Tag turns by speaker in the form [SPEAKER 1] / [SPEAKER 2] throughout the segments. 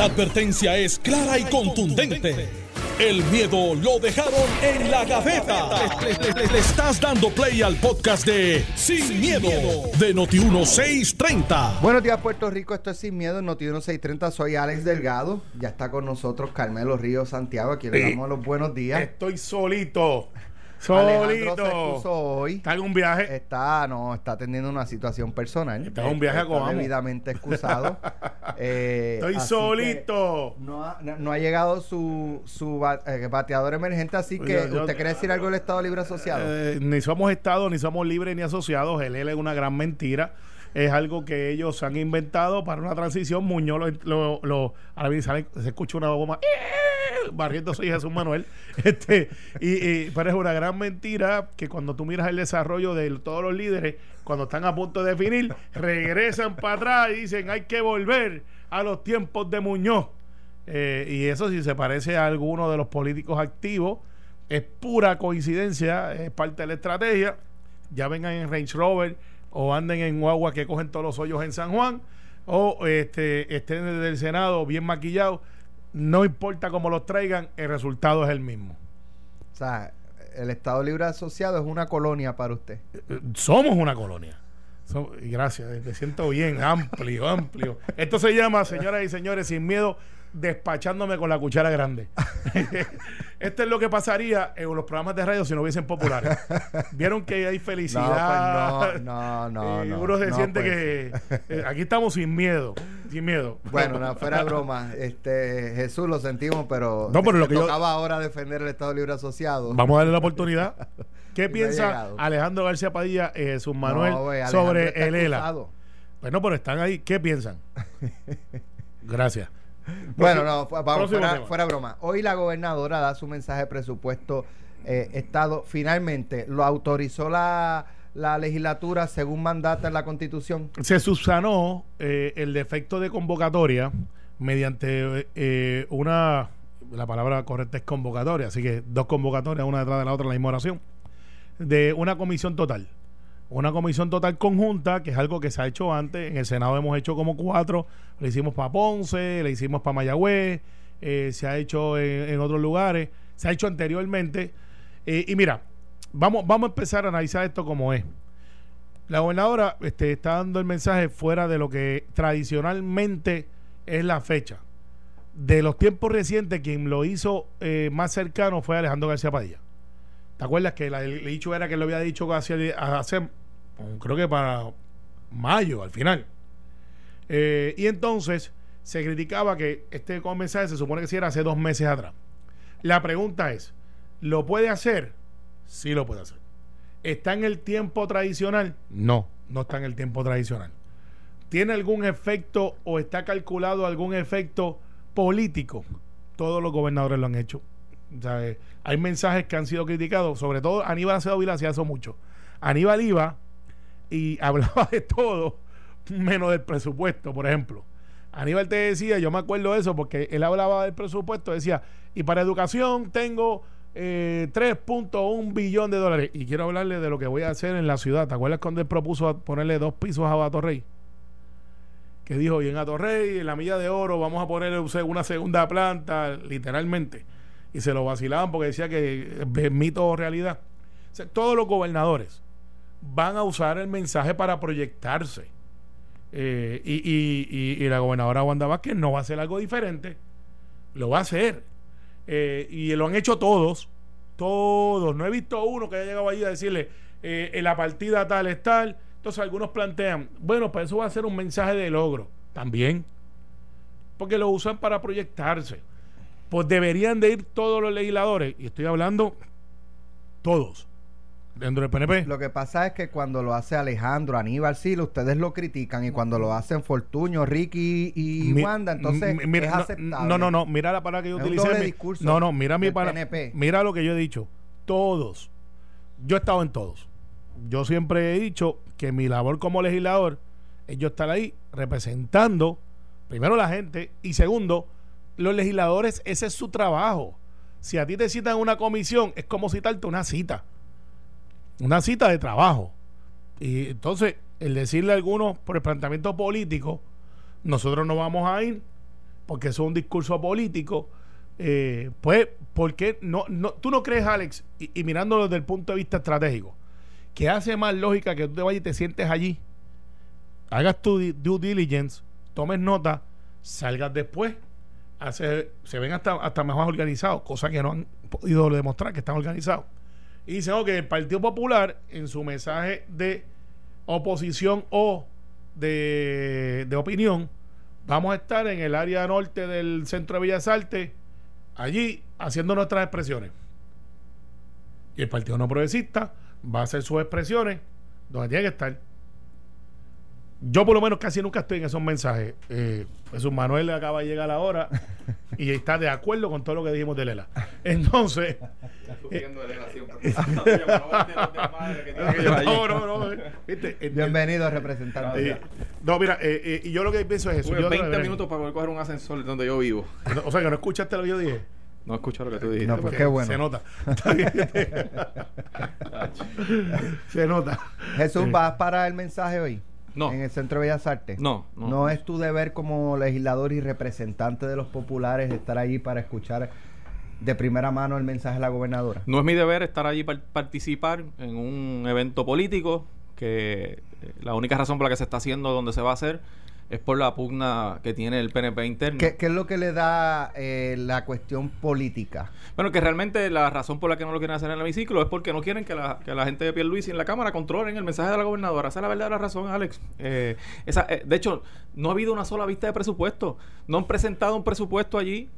[SPEAKER 1] La advertencia es clara y contundente. El miedo lo dejaron en la gaveta. Le, le estás dando play al podcast de Sin, miedo, de Noti1630.
[SPEAKER 2] Buenos días, Puerto Rico. Esto es Sin Miedo, Noti1630. Soy Alex Delgado. Ya está con nosotros Carmelo Ríos Santiago. Aquí le damos los buenos días.
[SPEAKER 3] Estoy solito.
[SPEAKER 2] Alejandro
[SPEAKER 3] Solito.
[SPEAKER 2] se expuso hoy.
[SPEAKER 3] Está en un viaje.
[SPEAKER 2] Está, no, está atendiendo una situación personal.
[SPEAKER 3] Está en un viaje a
[SPEAKER 2] Está debidamente excusado. Eh,
[SPEAKER 3] Estoy solito.
[SPEAKER 2] No ha, no- ha llegado su, su eh, bateador emergente, así que
[SPEAKER 3] Yo- yo-
[SPEAKER 2] ¿usted quiere decir algo del Estado Libre Asociado?
[SPEAKER 3] Eh, ni somos Estado, ni somos libres, ni asociados. El L es una gran mentira. Es algo que ellos han inventado para una transición. Muñoz lo, lo, ahora bien sale- se escucha una goma. ¡eh! Barriendo soy Jesús Manuel. Este, y, y- pero es una gran mentira que cuando tú miras el desarrollo de todos los líderes, cuando están a punto de definir, regresan para atrás y dicen hay que volver a los tiempos de Muñoz. Eh, y eso si se parece a alguno de los políticos activos, es pura coincidencia, es parte de la estrategia. Ya vengan en Range Rover o anden en guagua que cogen todos los hoyos en San Juan o este, estén desde el Senado bien maquillados. No importa cómo los traigan, el resultado es el mismo.
[SPEAKER 2] O sea, el Estado Libre Asociado es una colonia para usted.
[SPEAKER 3] Eh, Somos una colonia. So- gracias, eh, me siento bien, amplio, amplio. Esto se llama, señoras y señores, sin miedo, despachándome con la cuchara grande. Esto es lo que pasaría en los programas de radio si no hubiesen populares. Vieron que hay felicidad.
[SPEAKER 2] No, pues no, no, no,
[SPEAKER 3] y
[SPEAKER 2] no,
[SPEAKER 3] uno se
[SPEAKER 2] no,
[SPEAKER 3] siente
[SPEAKER 2] pues.
[SPEAKER 3] que eh, aquí estamos sin miedo, sin miedo.
[SPEAKER 2] Bueno, no, fuera de broma, este, Jesús lo sentimos, pero,
[SPEAKER 3] No, pero lo que yo-
[SPEAKER 2] tocaba ahora defender el Estado Libre Asociado.
[SPEAKER 3] Vamos a darle la oportunidad. ¿Qué
[SPEAKER 2] No
[SPEAKER 3] piensa. Alejandro García Padilla Jesús Manuel
[SPEAKER 2] No, Alejandro
[SPEAKER 3] sobre el ELA?
[SPEAKER 2] excusado.
[SPEAKER 3] Bueno, pero están ahí. ¿Qué piensan? Gracias.
[SPEAKER 2] Bueno, no, vamos, fuera, fuera broma. Hoy la gobernadora da su mensaje de presupuesto eh, Estado. Finalmente, lo autorizó la, la legislatura según mandata en la Constitución.
[SPEAKER 3] Se subsanó eh, el defecto de convocatoria mediante eh, una. La palabra correcta es convocatoria, así que dos convocatorias, una detrás de la otra, la misma oración. De una comisión total. Una comisión total conjunta, que es algo que se ha hecho antes. En el Senado hemos hecho como cuatro. Le hicimos para Ponce, le hicimos para Mayagüez, eh, se ha hecho en, otros lugares, se ha hecho anteriormente. Eh, y mira, vamos, vamos a empezar a analizar esto como es. La gobernadora este, está dando el mensaje fuera de lo que tradicionalmente es la fecha. De los tiempos recientes, quien lo hizo eh, más cercano fue Alejandro García Padilla. ¿Te acuerdas que la- el dicho era que lo había dicho hace, hace creo que para mayo al final? Eh, y entonces se criticaba que este mensaje se supone que sí era hace dos meses atrás. La pregunta es, ¿lo puede hacer? Sí lo puede hacer. ¿Está en el tiempo tradicional? No, no está en el tiempo tradicional. ¿Tiene algún efecto o está calculado algún efecto político? Todos los gobernadores lo han hecho. Sea, eh, hay mensajes que han sido criticados, sobre todo Aníbal Acevedo Vila hacía eso mucho. Aníbal iba y hablaba de todo, menos del presupuesto, por ejemplo. Aníbal te decía, yo me acuerdo de eso, porque él hablaba del presupuesto, decía, y para educación tengo eh, 3.1 billón de dólares. Y quiero hablarle de lo que voy a hacer en la ciudad. ¿Te acuerdas cuando él propuso ponerle dos pisos a Batorrey? Que dijo, y en Atorrey, en la milla de oro, vamos a poner una segunda planta, literalmente. Y se lo vacilaban porque decía que es mito o realidad. Todos los gobernadores van a usar el mensaje para proyectarse. Eh, y, y- y- y la gobernadora Wanda Vázquez no va a hacer algo diferente. Lo va a hacer. Eh, y lo han hecho todos. Todos. No he visto uno que haya llegado allí a decirle eh, en la partida tal es tal. Entonces algunos plantean, bueno, pues eso va a ser un mensaje de logro. También. Porque lo usan para proyectarse. Pues deberían de ir todos los legisladores. Y estoy hablando todos. Dentro del PNP.
[SPEAKER 2] Lo que pasa es que cuando lo hace Alejandro, Aníbal, sí, ustedes lo critican. Y cuando lo hacen Fortuño, Ricky y
[SPEAKER 3] Mi-
[SPEAKER 2] Wanda, entonces
[SPEAKER 3] mi- mira,
[SPEAKER 2] es
[SPEAKER 3] no-
[SPEAKER 2] aceptable.
[SPEAKER 3] No, no, no, mira la palabra que yo
[SPEAKER 2] Es
[SPEAKER 3] utilicé. mi-
[SPEAKER 2] discurso
[SPEAKER 3] no, no, mira mi palabra.
[SPEAKER 2] PNP.
[SPEAKER 3] Mira lo que yo he dicho. Todos. Yo he estado en todos. Yo siempre he dicho que mi labor como legislador es yo estar ahí representando, primero la gente, y segundo, los legisladores, ese es su trabajo. Si a ti te citan una comisión, es como citarte una cita. Una cita de trabajo. Y entonces, el decirle a algunos por el planteamiento político, nosotros no vamos a ir porque eso es un discurso político, eh, pues, ¿por qué no, no, tú no crees, Alex, y, y mirándolo desde el punto de vista estratégico, que hace más lógica que tú te vayas y te sientes allí, hagas tu due diligence, tomes nota, salgas después, hace, se ven hasta, hasta mejor organizados, cosa que no han podido demostrar que están organizados. Y dicen, ok, el Partido Popular, en su mensaje de oposición o de, de opinión, vamos a estar en el área norte del centro de Bellas Artes, allí haciendo nuestras expresiones. Y el Partido No Progresista va a hacer sus expresiones donde tiene que estar. Yo por lo menos casi nunca estoy en esos mensajes. Eh, Jesús Manuel acaba de llegar ahora y está de acuerdo con todo lo que dijimos de Lela. Entonces, no, no, no. eh, ¿viste? Eh,
[SPEAKER 2] Bienvenido, representante.
[SPEAKER 3] eh, no, mira, eh, eh, y yo lo que pienso es eso.
[SPEAKER 4] Tuve
[SPEAKER 3] Yo-
[SPEAKER 4] 20 minutos para poder coger un ascensor donde yo vivo.
[SPEAKER 3] O sea, que no escuchaste lo que yo dije.
[SPEAKER 4] No escucho lo que tú dijiste.
[SPEAKER 2] No, pues qué bueno.
[SPEAKER 3] Se nota. Se nota.
[SPEAKER 2] Jesús,
[SPEAKER 3] Eh.
[SPEAKER 2] ¿vas para el mensaje hoy?
[SPEAKER 4] No.
[SPEAKER 2] En el Centro de Bellas Artes.
[SPEAKER 4] No, no.
[SPEAKER 2] No es tu deber como legislador y representante de los populares estar allí para escuchar de primera mano el mensaje de la gobernadora.
[SPEAKER 4] No es mi deber estar allí para participar en un evento político que eh, la única razón por la que se está haciendo donde se va a hacer es por la pugna que tiene el PNP interno.
[SPEAKER 2] ¿Qué, qué es lo que le da eh, la cuestión política?
[SPEAKER 4] Bueno, que realmente la razón por la que no lo quieren hacer en el hemiciclo es porque no quieren que la, que la gente de Pierluisi en la Cámara controlen el mensaje de la gobernadora. Esa es la verdadera razón, Alex. Eh, esa, eh, de hecho, no ha habido una sola vista de presupuesto. No han presentado un presupuesto allí.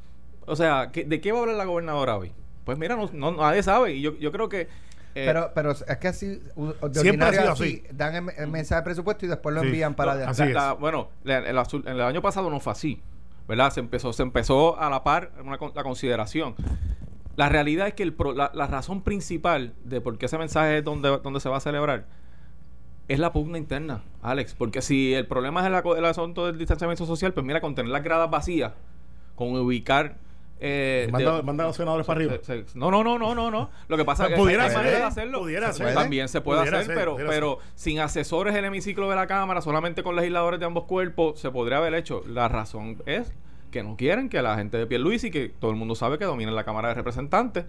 [SPEAKER 4] O sea, ¿qué- ¿de qué va a hablar la gobernadora hoy? Pues mira, no, no- nadie sabe. Y yo, yo creo que... eh,
[SPEAKER 2] pero, pero es que así, de
[SPEAKER 3] Siempre ha sido
[SPEAKER 2] así, dan el, el mensaje de presupuesto y después lo
[SPEAKER 3] Sí.
[SPEAKER 2] envían para
[SPEAKER 3] No, así
[SPEAKER 4] la-
[SPEAKER 3] es.
[SPEAKER 4] la- bueno, el, año pasado no fue así, ¿verdad? Se empezó, se empezó a la par una la consideración. La realidad es que el pro- la, la razón principal de por qué ese mensaje es donde, donde se va a celebrar es la pugna interna, Alex. Porque si el problema es el, el asunto del distanciamiento social, pues mira, con tener las gradas vacías, con ubicar... Eh,
[SPEAKER 3] Manda,
[SPEAKER 4] de-
[SPEAKER 3] manda a los senadores para arriba.
[SPEAKER 4] se- se- no, no, no, no, no, no. Lo que pasa es que
[SPEAKER 3] Pudiera
[SPEAKER 2] ser,
[SPEAKER 4] de hacerlo.
[SPEAKER 3] pudiera
[SPEAKER 2] ser.
[SPEAKER 4] También se puede hacer,
[SPEAKER 3] ser,
[SPEAKER 4] pero, pero sin asesores en el hemiciclo de la Cámara, solamente con legisladores de ambos cuerpos, se podría haber hecho. La razón es que no quieren que la gente de Pierluisi, que todo el mundo sabe que domina la Cámara de Representantes,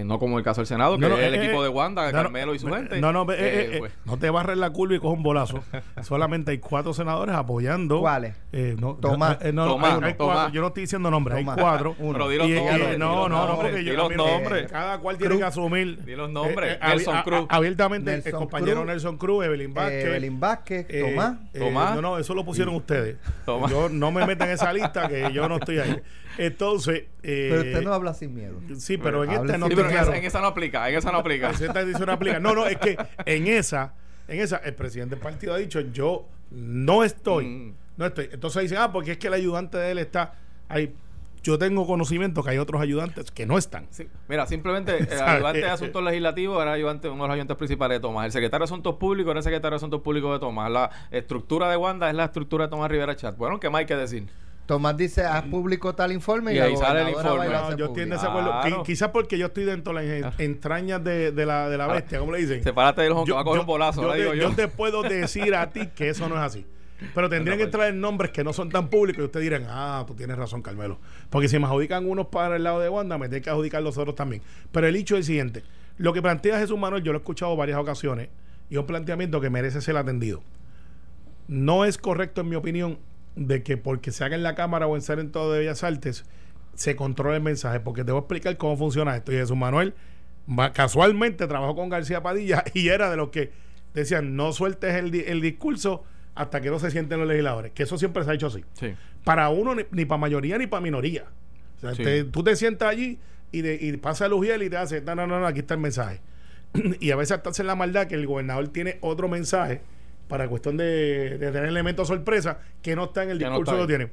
[SPEAKER 4] eh, no como el caso del Senado, que
[SPEAKER 3] No, no,
[SPEAKER 4] es el
[SPEAKER 3] eh,
[SPEAKER 4] equipo
[SPEAKER 3] eh,
[SPEAKER 4] de Wanda,
[SPEAKER 3] no,
[SPEAKER 4] Carmelo y su gente.
[SPEAKER 3] No, no, eh, eh, eh,
[SPEAKER 4] pues,
[SPEAKER 3] no te barres la curva y coge un bolazo. Solamente hay cuatro senadores apoyando.
[SPEAKER 2] ¿Cuáles?
[SPEAKER 3] Eh, no,
[SPEAKER 2] Tomás.
[SPEAKER 3] eh, no, no,
[SPEAKER 4] Tomás,
[SPEAKER 3] hay- hay
[SPEAKER 4] Tomás.
[SPEAKER 3] cuatro. Yo no estoy diciendo nombres, hay cuatro.
[SPEAKER 2] Uno.
[SPEAKER 4] Pero di los
[SPEAKER 3] Y,
[SPEAKER 4] nombres,
[SPEAKER 3] eh,
[SPEAKER 4] di
[SPEAKER 3] no,
[SPEAKER 4] los
[SPEAKER 3] no, no, porque
[SPEAKER 4] di
[SPEAKER 3] yo
[SPEAKER 4] los
[SPEAKER 3] mira,
[SPEAKER 4] nombres.
[SPEAKER 3] Cada cual tiene que asumir.
[SPEAKER 4] Di los nombres.
[SPEAKER 3] Eh, eh,
[SPEAKER 4] Nelson Cruz.
[SPEAKER 3] abiertamente el compañero
[SPEAKER 2] Cruz.
[SPEAKER 3] Nelson Cruz, Evelyn Vázquez.
[SPEAKER 2] Eh, Evelyn Vázquez,
[SPEAKER 3] eh,
[SPEAKER 2] Tomás.
[SPEAKER 3] eh,
[SPEAKER 4] Tomás.
[SPEAKER 3] No, no, eso lo pusieron ustedes.
[SPEAKER 4] Tomás.
[SPEAKER 3] Yo no me metan en esa lista que yo no estoy ahí. Entonces. eh,
[SPEAKER 2] pero usted no habla sin miedo.
[SPEAKER 3] Sí, pero en esta no
[SPEAKER 4] Sí, pero en,
[SPEAKER 3] claro.
[SPEAKER 4] esa, en esa no aplica, en esa no aplica.
[SPEAKER 3] Esa edición aplica. No, no, es que en esa, en esa, el presidente del partido ha dicho, yo no estoy,
[SPEAKER 4] Mm.
[SPEAKER 3] no estoy. Entonces dicen, ah, porque es que el ayudante de él está ahí. Yo tengo conocimiento que hay otros ayudantes que no están.
[SPEAKER 4] Sí, Mira, simplemente el
[SPEAKER 3] ¿Sabe?
[SPEAKER 4] ayudante de asuntos legislativos era ayudante, uno de los ayudantes principales de Tomás. El secretario de Asuntos Públicos era el secretario de Asuntos Públicos de Tomás. La estructura de Wanda es la estructura de Tomás Rivera Chat. Bueno, ¿qué más hay que decir?
[SPEAKER 2] Tomás dice, haz público tal informe y,
[SPEAKER 4] Y
[SPEAKER 2] la
[SPEAKER 4] ahí sale el informe.
[SPEAKER 3] No, yo estoy en
[SPEAKER 2] público.
[SPEAKER 3] desacuerdo.
[SPEAKER 4] Claro.
[SPEAKER 3] Qui- Quizás porque yo estoy dentro de las en- entrañas de, de la, de la bestia, ¿cómo le dicen?
[SPEAKER 4] Sepárate del
[SPEAKER 3] Yo-
[SPEAKER 4] va a coger
[SPEAKER 3] yo-
[SPEAKER 4] un bolazo,
[SPEAKER 3] yo
[SPEAKER 4] le
[SPEAKER 3] te,
[SPEAKER 4] digo yo.
[SPEAKER 3] yo te puedo decir a ti que eso no es así. Pero tendrían que
[SPEAKER 4] pues.
[SPEAKER 3] traer nombres que no son tan públicos y ustedes dirán, ah, tú tienes razón, Carmelo. Porque si me adjudican unos para el lado de Wanda, me tienen que adjudicar los otros también. Pero el hecho es el siguiente. Lo que plantea Jesús Manuel, yo lo he escuchado varias ocasiones, y es un planteamiento que merece ser atendido. No es correcto, en mi opinión, de que porque se haga en la Cámara o en ser en todo de Bellas Artes, se controle el mensaje. Porque te voy a explicar cómo funciona esto. Y Jesús Manuel casualmente trabajó con García Padilla y era de los que decían, no sueltes el, el discurso hasta que no se sienten los legisladores. Que eso siempre se ha hecho así.
[SPEAKER 4] Sí.
[SPEAKER 3] Para uno, ni, ni para mayoría ni para minoría. O sea,
[SPEAKER 4] Sí.
[SPEAKER 3] te- tú te sientas allí y, de, y pasa el Ujiel y te hace, no, no, no, no, aquí está el mensaje. y a veces hasta hacen la maldad que el gobernador tiene otro mensaje para cuestión de, de tener elementos sorpresa que no está en el
[SPEAKER 4] Que no
[SPEAKER 3] discurso
[SPEAKER 4] está
[SPEAKER 3] que
[SPEAKER 4] ahí.
[SPEAKER 3] tiene.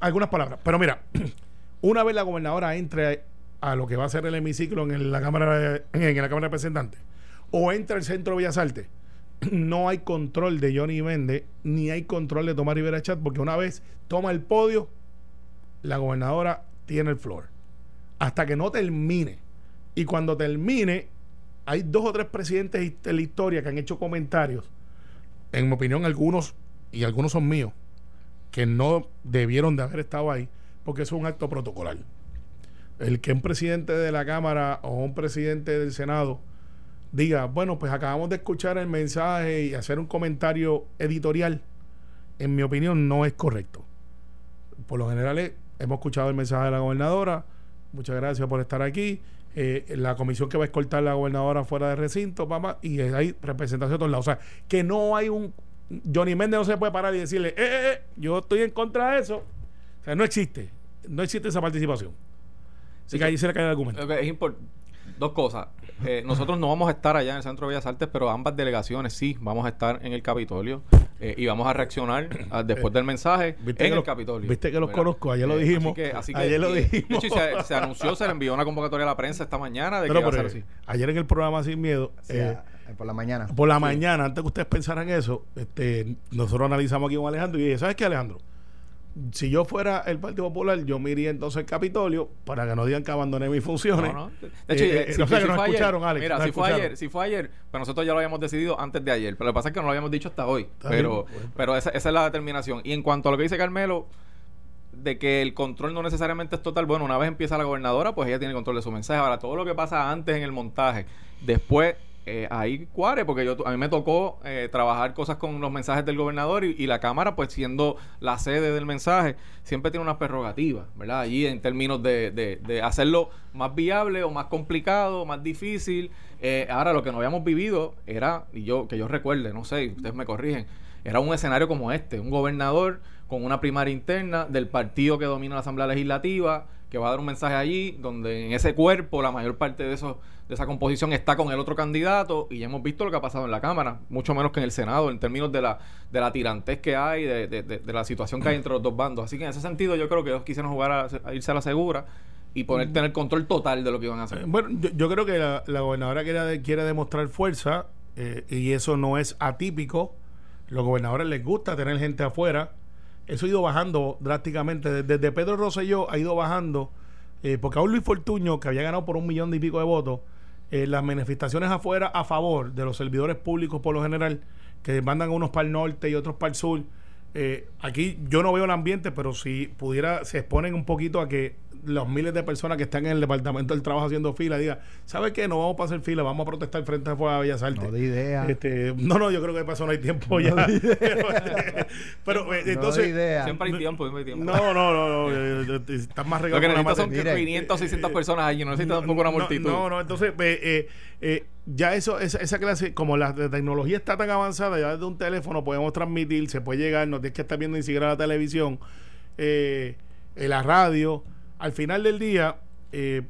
[SPEAKER 3] Algunas palabras. Pero mira, una vez la gobernadora entre a lo que va a ser el hemiciclo en la Cámara de- en la Cámara de Representantes o entra al centro de Bellas Artes, no hay control de Johnny Vende ni hay control de Tomás Rivera Chat porque una vez toma el podio, la gobernadora tiene el floor. Hasta que no termine. Y cuando termine, hay dos o tres presidentes de la historia que han hecho comentarios, en mi opinión algunos, y algunos son míos, que no debieron de haber estado ahí, porque es un acto protocolar. El que un presidente de la Cámara o un presidente del Senado diga, bueno, pues acabamos de escuchar el mensaje y hacer un comentario editorial, en mi opinión, no es correcto. Por lo general, hemos escuchado el mensaje de la gobernadora. Muchas gracias por estar aquí. Eh, la comisión que va a escoltar la gobernadora fuera de recinto, papá, y hay representación de todos lados. O sea, que no hay un. Johnny Méndez no se puede parar y decirle, eh, eh, eh, yo estoy en contra de eso. O sea, no existe. No existe esa participación. Así que ahí se le cae el argumento.
[SPEAKER 4] Es Dos cosas. Eh, nosotros no vamos a estar allá en el Centro de Bellas Artes, pero ambas delegaciones sí vamos a estar en el Capitolio eh, y vamos a reaccionar a- después del mensaje
[SPEAKER 3] ¿Viste
[SPEAKER 4] en el Capitolio.
[SPEAKER 3] viste que los
[SPEAKER 4] ¿verdad?
[SPEAKER 3] conozco? Ayer lo
[SPEAKER 4] Eh,
[SPEAKER 3] dijimos.
[SPEAKER 4] Así que, así que-
[SPEAKER 3] Ayer lo
[SPEAKER 4] y-
[SPEAKER 3] dijimos.
[SPEAKER 4] De hecho, se, se anunció, se le envió una convocatoria a la prensa esta mañana de
[SPEAKER 3] No,
[SPEAKER 4] que
[SPEAKER 3] no,
[SPEAKER 4] iba a
[SPEAKER 3] pero,
[SPEAKER 4] ser
[SPEAKER 3] eh,
[SPEAKER 4] así.
[SPEAKER 3] ayer en el programa Sin Miedo,
[SPEAKER 2] Sí,
[SPEAKER 3] eh,
[SPEAKER 2] eh, por la mañana.
[SPEAKER 3] por la mañana, antes que ustedes pensaran eso, este, nosotros analizamos aquí con Alejandro y dije, ¿sabes qué, Alejandro? Si yo fuera el Partido Popular, yo me iría entonces al Capitolio para que no digan que abandoné mis funciones.
[SPEAKER 4] No, no. De hecho,
[SPEAKER 3] Eh,
[SPEAKER 4] eh,
[SPEAKER 3] eh,
[SPEAKER 4] si,
[SPEAKER 3] o sea,
[SPEAKER 4] si
[SPEAKER 3] que nos
[SPEAKER 4] fue ayer-
[SPEAKER 3] escucharon, Alex,
[SPEAKER 4] Mira,
[SPEAKER 3] nos
[SPEAKER 4] si fue
[SPEAKER 3] escucharon.
[SPEAKER 4] ayer, si fue ayer, pero nosotros ya lo habíamos decidido antes de ayer. Pero lo que pasa es que no lo habíamos dicho hasta hoy.
[SPEAKER 3] Está
[SPEAKER 4] Pero,
[SPEAKER 3] bien, bueno.
[SPEAKER 4] pero esa, esa es la determinación. Y en cuanto a lo que dice Carmelo, de que el control no necesariamente es total, bueno, una vez empieza la gobernadora, pues ella tiene control de su mensaje. Ahora, todo lo que pasa antes en el montaje, después eh, ahí cuare, porque yo a mí me tocó eh, trabajar cosas con los mensajes del gobernador y, y la Cámara, pues siendo la sede del mensaje, siempre tiene unas prerrogativas, ¿verdad? Allí en términos de, de, hacerlo más viable o más complicado, más difícil. Eh, ahora, lo que no habíamos vivido era, y yo que yo recuerde, no sé, ustedes me corrigen, era un escenario como este, un gobernador con una primaria interna del partido que domina la Asamblea Legislativa, que va a dar un mensaje allí, donde en ese cuerpo la mayor parte de esos de esa composición está con el otro candidato y ya hemos visto lo que ha pasado en la Cámara, mucho menos que en el Senado, en términos de la, de la tirantez que hay, de, de- de- la situación que hay entre los dos bandos. Así que en ese sentido yo creo que ellos quisieron jugar a, a irse a la segura y poner tener control total de lo que iban a hacer.
[SPEAKER 3] Eh, Bueno, yo, yo creo que la, la gobernadora quiere, quiere demostrar fuerza eh, y eso no es atípico. Los gobernadores les gusta tener gente afuera. Eso ha ido bajando drásticamente. Desde, Pedro Rosselló ha ido bajando. eh, porque aún Luis Fortuño, que había ganado por un millón y pico de votos, eh, las manifestaciones afuera a favor de los servidores públicos por lo general, que mandan unos para el norte y otros para el sur. eh, aquí yo no veo el ambiente, pero si pudiera, se exponen un poquito a que los miles de personas que están en el departamento del trabajo haciendo fila digan, ¿sabe qué? No vamos a hacer fila, vamos a protestar frente a Fuera Bellas Artes.
[SPEAKER 2] No de idea.
[SPEAKER 3] Este, no, no, yo creo que pasó no hay tiempo ya. pero pero, eh,
[SPEAKER 2] No
[SPEAKER 3] entonces,
[SPEAKER 2] de idea.
[SPEAKER 4] Siempre hay tiempo, siempre hay tiempo.
[SPEAKER 3] no, no, no, no, eh, eh, eh, estás más
[SPEAKER 4] Lo
[SPEAKER 3] regado
[SPEAKER 4] que necesitas son.
[SPEAKER 2] Mire,
[SPEAKER 4] 500 o 600 personas allí, no necesitas
[SPEAKER 3] No,
[SPEAKER 4] tampoco una multitud.
[SPEAKER 3] No, no, entonces eh, eh, eh, ya eso, esa, esa clase, como la de tecnología está tan avanzada, ya desde un teléfono podemos transmitir, se puede llegar, no tienes que estar viendo ni siquiera la televisión, eh, en la radio. Al final del día, eh,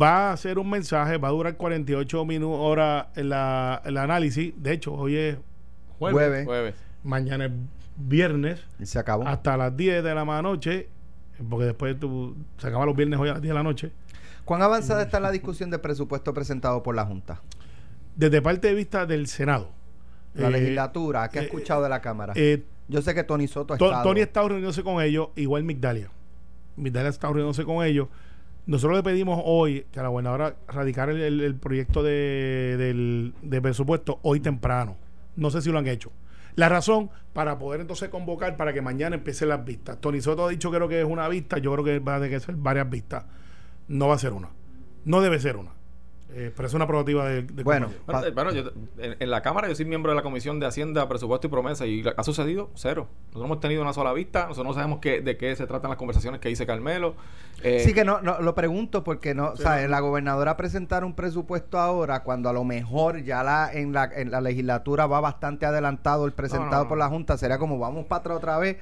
[SPEAKER 3] va a ser un mensaje, va a durar 48 minutos, horas el, análisis. De hecho, hoy es jueves,
[SPEAKER 2] Jueves.
[SPEAKER 4] Jueves.
[SPEAKER 3] mañana es viernes
[SPEAKER 2] Y se acabó.
[SPEAKER 3] hasta las 10 de la noche, porque después tú, se acaba los viernes hoy a las 10 de la noche.
[SPEAKER 2] ¿Cuán avanzada está la discusión de presupuesto presentado por la Junta?
[SPEAKER 3] Desde parte de vista del Senado.
[SPEAKER 2] La
[SPEAKER 3] eh,
[SPEAKER 2] legislatura, ¿qué ha
[SPEAKER 3] eh,
[SPEAKER 2] escuchado de la Cámara?
[SPEAKER 3] eh,
[SPEAKER 2] Yo sé que Tony Soto ha
[SPEAKER 3] To-
[SPEAKER 2] estado.
[SPEAKER 3] Tony ha estado reuniéndose con ellos, igual Migdalia. Migdalia estado reuniéndose con ellos. Nosotros le pedimos hoy que a la gobernadora radicara el, proyecto de, del, de presupuesto hoy temprano. No sé si lo han hecho. La razón para poder entonces convocar para que mañana empiecen las vistas. Tony Soto ha dicho creo que es una vista, yo creo que va a tener que ser varias vistas. No va a ser una. No debe ser una. Eh, pero es una prerrogativa de, de
[SPEAKER 2] Bueno.
[SPEAKER 4] Bueno,
[SPEAKER 2] Pa-
[SPEAKER 4] bueno, yo, en, en la Cámara yo soy miembro de la Comisión de Hacienda, Presupuesto y Promesa y ha sucedido cero. Nosotros no hemos tenido una sola vista, nosotros no sabemos qué, de qué se tratan las conversaciones que dice Carmelo. Eh,
[SPEAKER 2] Sí que no, no lo pregunto porque no, ¿sabes? La gobernadora presentar un presupuesto ahora cuando a lo mejor ya la en la en la legislatura va bastante adelantado el presentado
[SPEAKER 4] No, no,
[SPEAKER 2] por la junta, sería como vamos para atrás otra vez.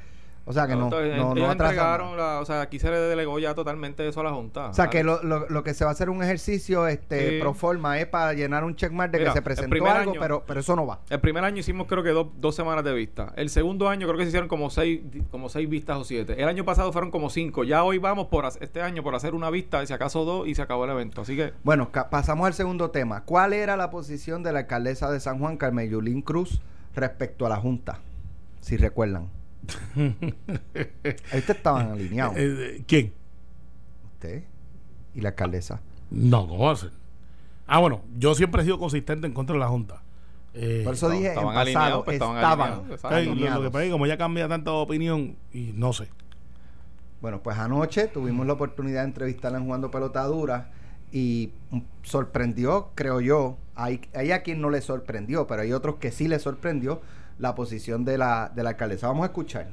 [SPEAKER 2] O sea que no, no, no
[SPEAKER 4] entregaron,
[SPEAKER 2] nada.
[SPEAKER 4] la, o sea, aquí se le delegó ya totalmente eso a la Junta.
[SPEAKER 2] O sea que lo, lo, lo que se va a hacer un ejercicio este
[SPEAKER 4] Sí.
[SPEAKER 2] pro forma es para llenar un checkmark de
[SPEAKER 4] Mira,
[SPEAKER 2] que se presentó algo,
[SPEAKER 4] año-
[SPEAKER 2] pero, pero eso no va.
[SPEAKER 4] El primer año hicimos creo que dos, dos semanas de vista. El segundo año creo que se hicieron como seis, como seis vistas o siete. El año pasado fueron como cinco. Ya hoy vamos por este año por hacer una vista, si acaso dos, y se acabó el evento. Así que
[SPEAKER 2] Bueno, pasamos al segundo tema. ¿Cuál era la posición de la alcaldesa de San Juan, Carmen Yulín Cruz, respecto a la Junta? Si recuerdan. Ustedes estaban alineados.
[SPEAKER 3] Eh, ¿Quién?
[SPEAKER 2] Usted y la alcaldesa.
[SPEAKER 3] No, ¿cómo va a ser? Ah, bueno, yo siempre he sido consistente en contra de la Junta. Eh,
[SPEAKER 2] Por eso dije en pasado,
[SPEAKER 4] alineados, pues, estaban
[SPEAKER 2] estaban,
[SPEAKER 4] alineados, exacto.
[SPEAKER 3] ay, lo- que pasa es que como ya cambia tanta opinión, y no sé.
[SPEAKER 2] Bueno, pues anoche tuvimos la oportunidad de entrevistarla en Jugando Pelotadura y sorprendió, creo yo, hay, hay a quien no le sorprendió, pero hay otros que sí le sorprendió la posición de la, de la alcaldesa. Vamos a escuchar.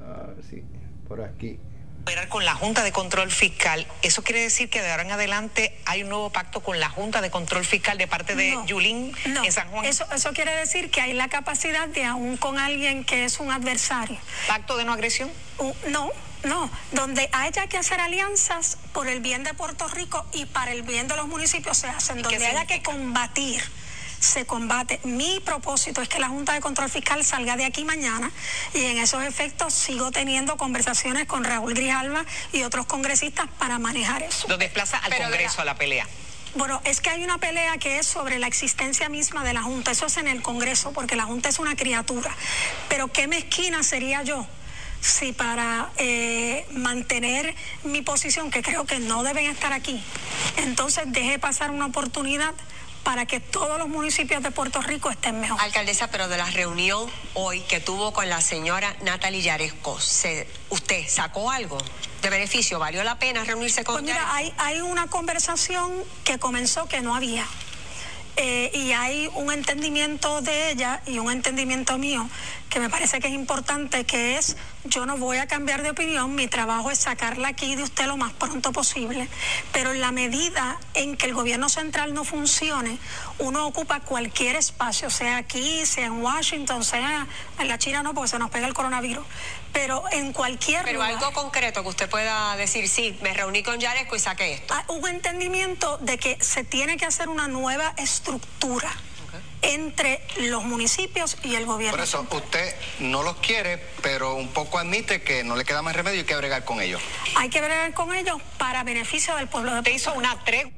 [SPEAKER 2] A ver si por aquí
[SPEAKER 5] con la Junta de Control Fiscal. ¿Eso quiere decir que de ahora en adelante hay un nuevo pacto con la Junta de Control Fiscal de parte de Yulín en San Juan?
[SPEAKER 6] Eso, eso quiere decir que hay la capacidad de aún con alguien que es un adversario.
[SPEAKER 5] ¿Pacto de no agresión?
[SPEAKER 6] no, no, donde haya que hacer alianzas por el bien de Puerto Rico y para el bien de los municipios se hacen, donde haya que combatir se combate. Mi propósito es que la Junta de Control Fiscal salga de aquí mañana y en esos efectos sigo teniendo conversaciones con Raúl Grijalva y otros congresistas para manejar eso.
[SPEAKER 5] Lo desplaza al Congreso a la pelea.
[SPEAKER 6] Bueno, es que hay una pelea que es sobre la existencia misma de la Junta. Eso es en el Congreso, porque la Junta es una criatura. Pero qué mezquina sería yo si para eh, mantener mi posición, que creo que no deben estar aquí, entonces deje pasar una oportunidad para que todos los municipios de Puerto Rico estén mejor.
[SPEAKER 5] Alcaldesa, pero de la reunión hoy que tuvo con la señora Natalie Yaresco, ¿usted sacó algo de beneficio? ¿Valió la pena reunirse con
[SPEAKER 6] pues mira, hay, hay una conversación que comenzó que no había. Eh, y hay un entendimiento de ella y un entendimiento mío que me parece que es importante, que es yo no voy a cambiar de opinión, mi trabajo es sacarla aquí de usted lo más pronto posible, pero en la medida en que el gobierno central no funcione, uno ocupa cualquier espacio, sea aquí, sea en Washington, sea en la China, no, porque se nos pega el coronavirus, pero en cualquier
[SPEAKER 5] Pero algo concreto que usted pueda decir, sí, me reuní con Yaresco y saqué esto.
[SPEAKER 6] Ah, un entendimiento de que se tiene que hacer una nueva estructura entre los municipios y el gobierno.
[SPEAKER 7] Por eso, usted no los quiere, pero un poco admite que no le queda más remedio y hay que bregar con ellos.
[SPEAKER 6] Hay que bregar con ellos para beneficio del pueblo de
[SPEAKER 5] Te hizo una tregua.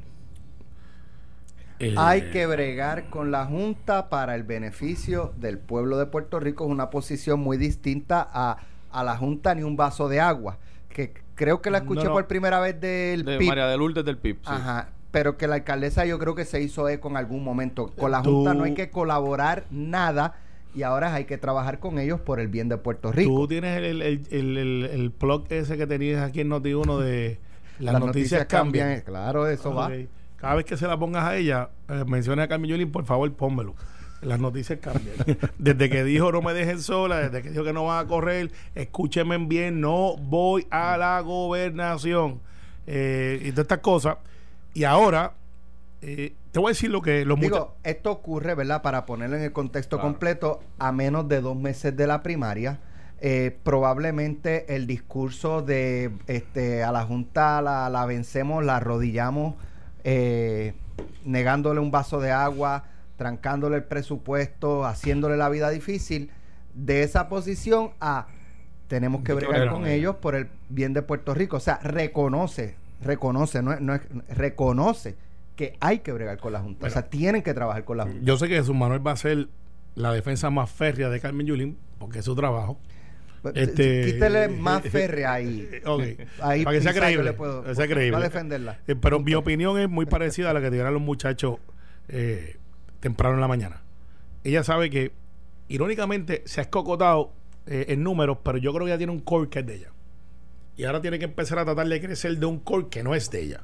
[SPEAKER 2] Hay que bregar con la Junta para el beneficio del pueblo de Puerto Rico. Es una posición muy distinta a, a la Junta ni un vaso de agua. Que creo que la escuché por primera vez del
[SPEAKER 4] de María de Lourdes del PIB.
[SPEAKER 2] Ajá pero que la alcaldesa yo creo que se hizo eco en algún momento. Con la Junta no hay que colaborar nada y ahora hay que trabajar con ellos por el bien de Puerto Rico.
[SPEAKER 3] Tú tienes el, el, el, el, blog ese que tenías aquí en Noti1 de las, noticias, cambian.
[SPEAKER 2] Claro, eso va.
[SPEAKER 3] Cada vez que se la pongas a ella, eh, menciona a Carmen Yulín, por favor, pónmelo. Las noticias cambian. desde que dijo no me dejen sola, desde que dijo que no van a correr, escúchenme bien, no voy a la gobernación. Eh, y todas estas cosas. Y ahora, eh, te voy a decir lo que los
[SPEAKER 2] Digo, esto ocurre, ¿verdad? Para ponerlo en el contexto completo, a menos de dos meses de la primaria. Eh, probablemente el discurso de este a la Junta la, la vencemos, la arrodillamos, negándole un vaso de agua, trancándole el presupuesto, haciéndole la vida difícil, de esa posición a tenemos que bregar con ellos por el bien de Puerto Rico. O sea, reconoce reconoce, no, no reconoce que hay que bregar con la Junta. o sea, tienen que trabajar con la Junta.
[SPEAKER 3] Yo sé que su Manuel va a ser la defensa más férrea de Carmen Yulín, porque es su trabajo.
[SPEAKER 2] Pues, este, Quítele más férrea ahí.
[SPEAKER 3] ahí para que sea creíble. Puedo, sea creíble.
[SPEAKER 2] defenderla.
[SPEAKER 3] Eh, pero mi opinión es muy parecida a la que tuvieron los muchachos eh, temprano en la mañana. Ella sabe que, irónicamente, se ha escocotado eh, en números, pero yo creo que ella tiene un core que es de ella y ahora tiene que empezar a tratar de crecer de un core que no es de ella.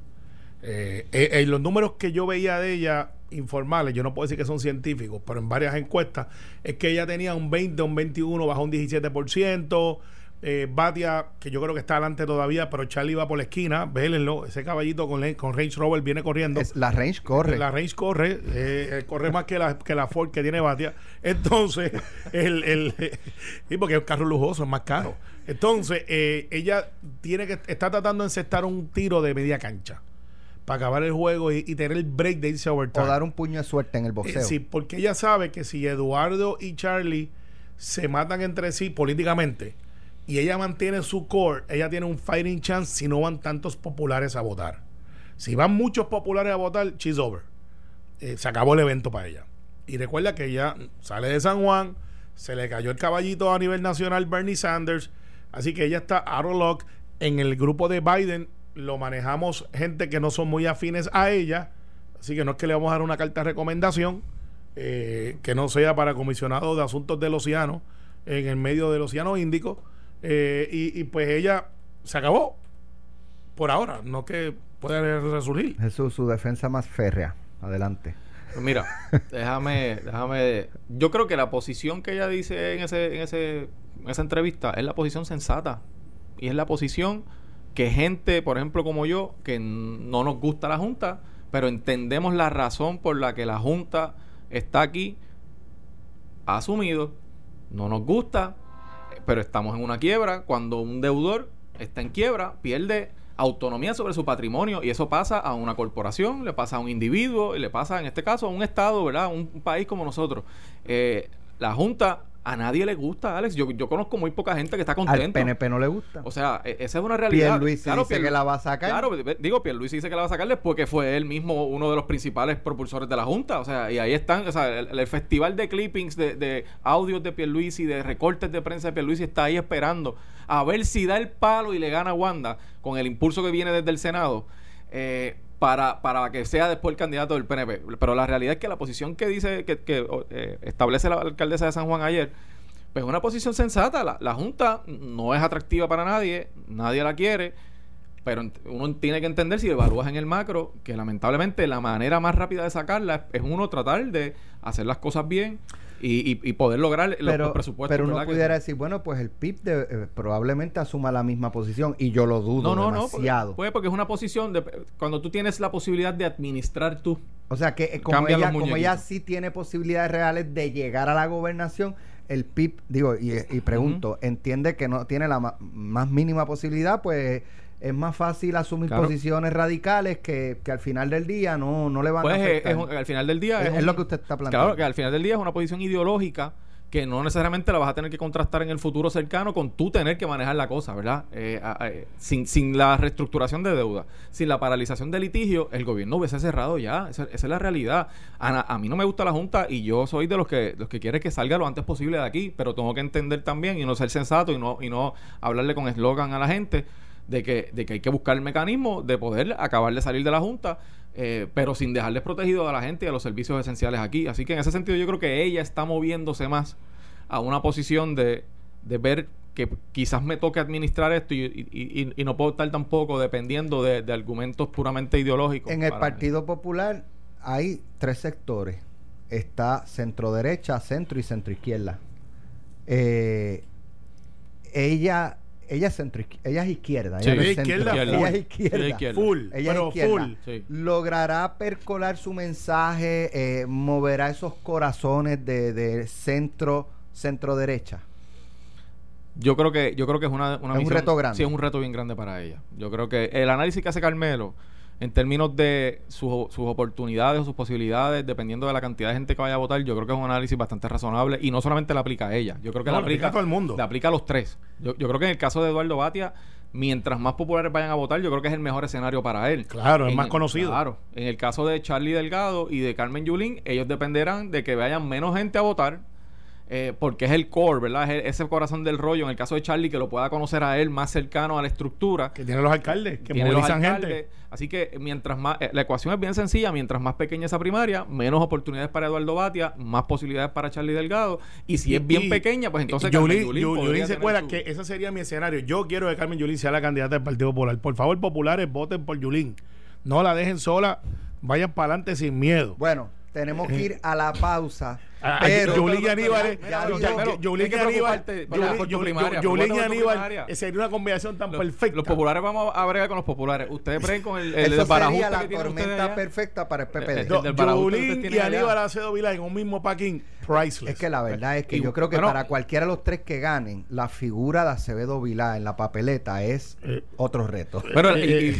[SPEAKER 3] Eh, eh, los números que yo veía de ella informales, yo no puedo decir que son científicos, pero en varias encuestas, es que ella tenía un 20, un 21, bajo un 17%. Eh, Batia, que yo creo que está adelante todavía, pero Charlie va por la esquina, vélenlo, ese caballito con, con Range Rover viene corriendo.
[SPEAKER 2] la Range corre.
[SPEAKER 3] La Range corre, eh, corre más que la, que la Ford que tiene Batia. Entonces, el, el, y porque es un carro lujoso, es más caro. Entonces, eh, ella tiene que está tratando de encestar un tiro de media cancha para acabar el juego y, tener el break de irse overtime.
[SPEAKER 2] O dar un puño de suerte en el boxeo.
[SPEAKER 3] sí, porque ella sabe que si Eduardo y Charlie se matan entre sí políticamente, y ella mantiene su core, ella tiene un fighting chance si no van tantos populares a votar. Si van muchos populares a votar, she's over. Eh, se acabó el evento para ella. Y recuerda que ella sale de San Juan, se le cayó el caballito a nivel nacional Bernie Sanders, así que ella está out of luck. En el grupo de Biden lo manejamos gente que no son muy afines a ella, así que no es que le vamos a dar una carta de recomendación eh, que no sea para comisionado de asuntos del océano en el medio del océano Índico Eh, y, y pues ella se acabó. Por ahora, no que pueda resurgir.
[SPEAKER 2] Jesús, su defensa más férrea. Adelante.
[SPEAKER 4] Pues mira, déjame, déjame. Yo creo que la posición que ella dice en ese, en ese, en esa entrevista es la posición sensata. Y es la posición que gente, por ejemplo, como yo, que no nos gusta la Junta, pero entendemos la razón por la que la Junta está aquí, ha asumido, no nos gusta, pero estamos en una quiebra. Cuando un deudor está en quiebra, pierde autonomía sobre su patrimonio y eso pasa a una corporación, le pasa a un individuo y le pasa en este caso a un estado, ¿verdad? Un, país como nosotros. Eh, la Junta a nadie le gusta, Alex. Yo, yo conozco muy poca gente que está contento. Al
[SPEAKER 2] PNP no le gusta.
[SPEAKER 4] O sea, e, esa es una realidad.
[SPEAKER 2] Luis claro, dice que la va a sacar.
[SPEAKER 4] Claro, digo, Luis dice que la va a sacar después que fue él mismo uno de los principales propulsores de la Junta. O sea, y ahí están, o sea, el, festival de clippings, de, de audios de Pierluisi, de recortes de prensa de Pierluisi está ahí esperando a ver si da el palo y le gana a Wanda con el impulso que viene desde el Senado. Eh, para, para que sea después el candidato del PNP. Pero la realidad es que la posición que dice, que, que eh, establece la alcaldesa de San Juan ayer, pues es una posición sensata. La, la, Junta no es atractiva para nadie, nadie la quiere, pero uno tiene que entender si evalúas en el macro que lamentablemente la manera más rápida de sacarla es uno tratar de hacer las cosas bien y, poder lograr
[SPEAKER 2] los,
[SPEAKER 4] presupuestos.
[SPEAKER 2] Pero uno pudiera decir, bueno, pues el PIB eh, probablemente asuma la misma posición y yo lo dudo no, no, demasiado.
[SPEAKER 4] No, puede porque es una posición de cuando tú tienes la posibilidad de administrar tú.
[SPEAKER 2] O sea que eh, como, ella, como ella sí tiene posibilidades reales de llegar a la gobernación, el PIB, digo, y, pregunto, entiende que no tiene la más mínima posibilidad, pues es más fácil asumir posiciones radicales que, que, al final del día no, no le van a
[SPEAKER 4] pues, afectar. al final del día
[SPEAKER 2] es, lo que usted está planteando.
[SPEAKER 4] Claro, que al final del día es una posición ideológica que no necesariamente la vas a tener que contrastar en el futuro cercano con tú tener que manejar la cosa, ¿verdad? Eh, sin, sin la reestructuración de deuda, sin la paralización de litigio, el gobierno hubiese cerrado ya. Esa, es la realidad. A, a, mí no me gusta la Junta y yo soy de los que los que quiere que salga lo antes posible de aquí, pero tengo que entender también y no ser sensato y no, y no hablarle con eslogan a la gente de que, de que hay que buscar el mecanismo de poder acabar de salir de la Junta, eh, pero sin dejarles protegido a la gente y a los servicios esenciales aquí. Así que en ese sentido yo creo que ella está moviéndose más a una posición de, de ver que quizás me toque administrar esto y, y, no puedo estar tampoco dependiendo de, argumentos puramente ideológicos.
[SPEAKER 2] En el Partido Popular hay tres sectores. Está centro derecha, centro y centro izquierda. Eh, ella ella es centro ella es izquierda ella, es, izquierda, ella es izquierda, full ella es izquierda. Full. logrará percolar su mensaje eh, moverá esos corazones de, centro centro derecha.
[SPEAKER 4] Yo creo que yo creo que es una, una
[SPEAKER 2] un reto grande.
[SPEAKER 4] Sí es un reto bien grande para ella. Yo creo que el análisis que hace Carmelo en términos de sus oportunidades o sus posibilidades, dependiendo de la cantidad de gente que vaya a votar, yo creo que es un análisis bastante razonable y no solamente le aplica a ella, yo creo que le aplica, a todo el mundo. Le aplica a los tres. Yo, yo creo que en el caso de Eduardo Batia, mientras más populares vayan a votar, yo creo que es el mejor escenario para él.
[SPEAKER 3] Claro, es más conocido.
[SPEAKER 4] Claro. En el caso de Charlie Delgado y de Carmen Yulín, ellos dependerán de que vayan menos gente a votar eh, porque es el core, ¿verdad? Es ese corazón del rollo. En el caso de Charlie, que lo pueda conocer a él más cercano a la estructura.
[SPEAKER 3] Que tiene los alcaldes, que movilizan gente.
[SPEAKER 4] Así que mientras más, eh, la ecuación es bien sencilla, mientras más pequeña esa primaria, menos oportunidades para Eduardo Batia, más posibilidades para Charlie Delgado. Y si es bien pequeña, pues entonces
[SPEAKER 3] Yulín, se acuerda que ese sería mi escenario. Yo quiero que Carmen Yulín sea la candidata del Partido Popular. Por favor, populares, voten por Yulín. No la dejen sola, vayan para adelante sin miedo.
[SPEAKER 2] Bueno, tenemos que ir a la pausa. Pero
[SPEAKER 3] Yulín y Aníbal y Aníbal y Aníbal sería una combinación tan perfecta.
[SPEAKER 4] los populares vamos a bregar con los populares. Ustedes breen con el,
[SPEAKER 2] el sería la tormenta perfecta para el PPD
[SPEAKER 3] Yulín y Aníbal Acedo Vila en un mismo packing priceless.
[SPEAKER 2] Es que la verdad es que yo creo que para cualquiera de los tres que ganen la figura de Acevedo Vilá en la papeleta es eh, otro reto.
[SPEAKER 4] Pero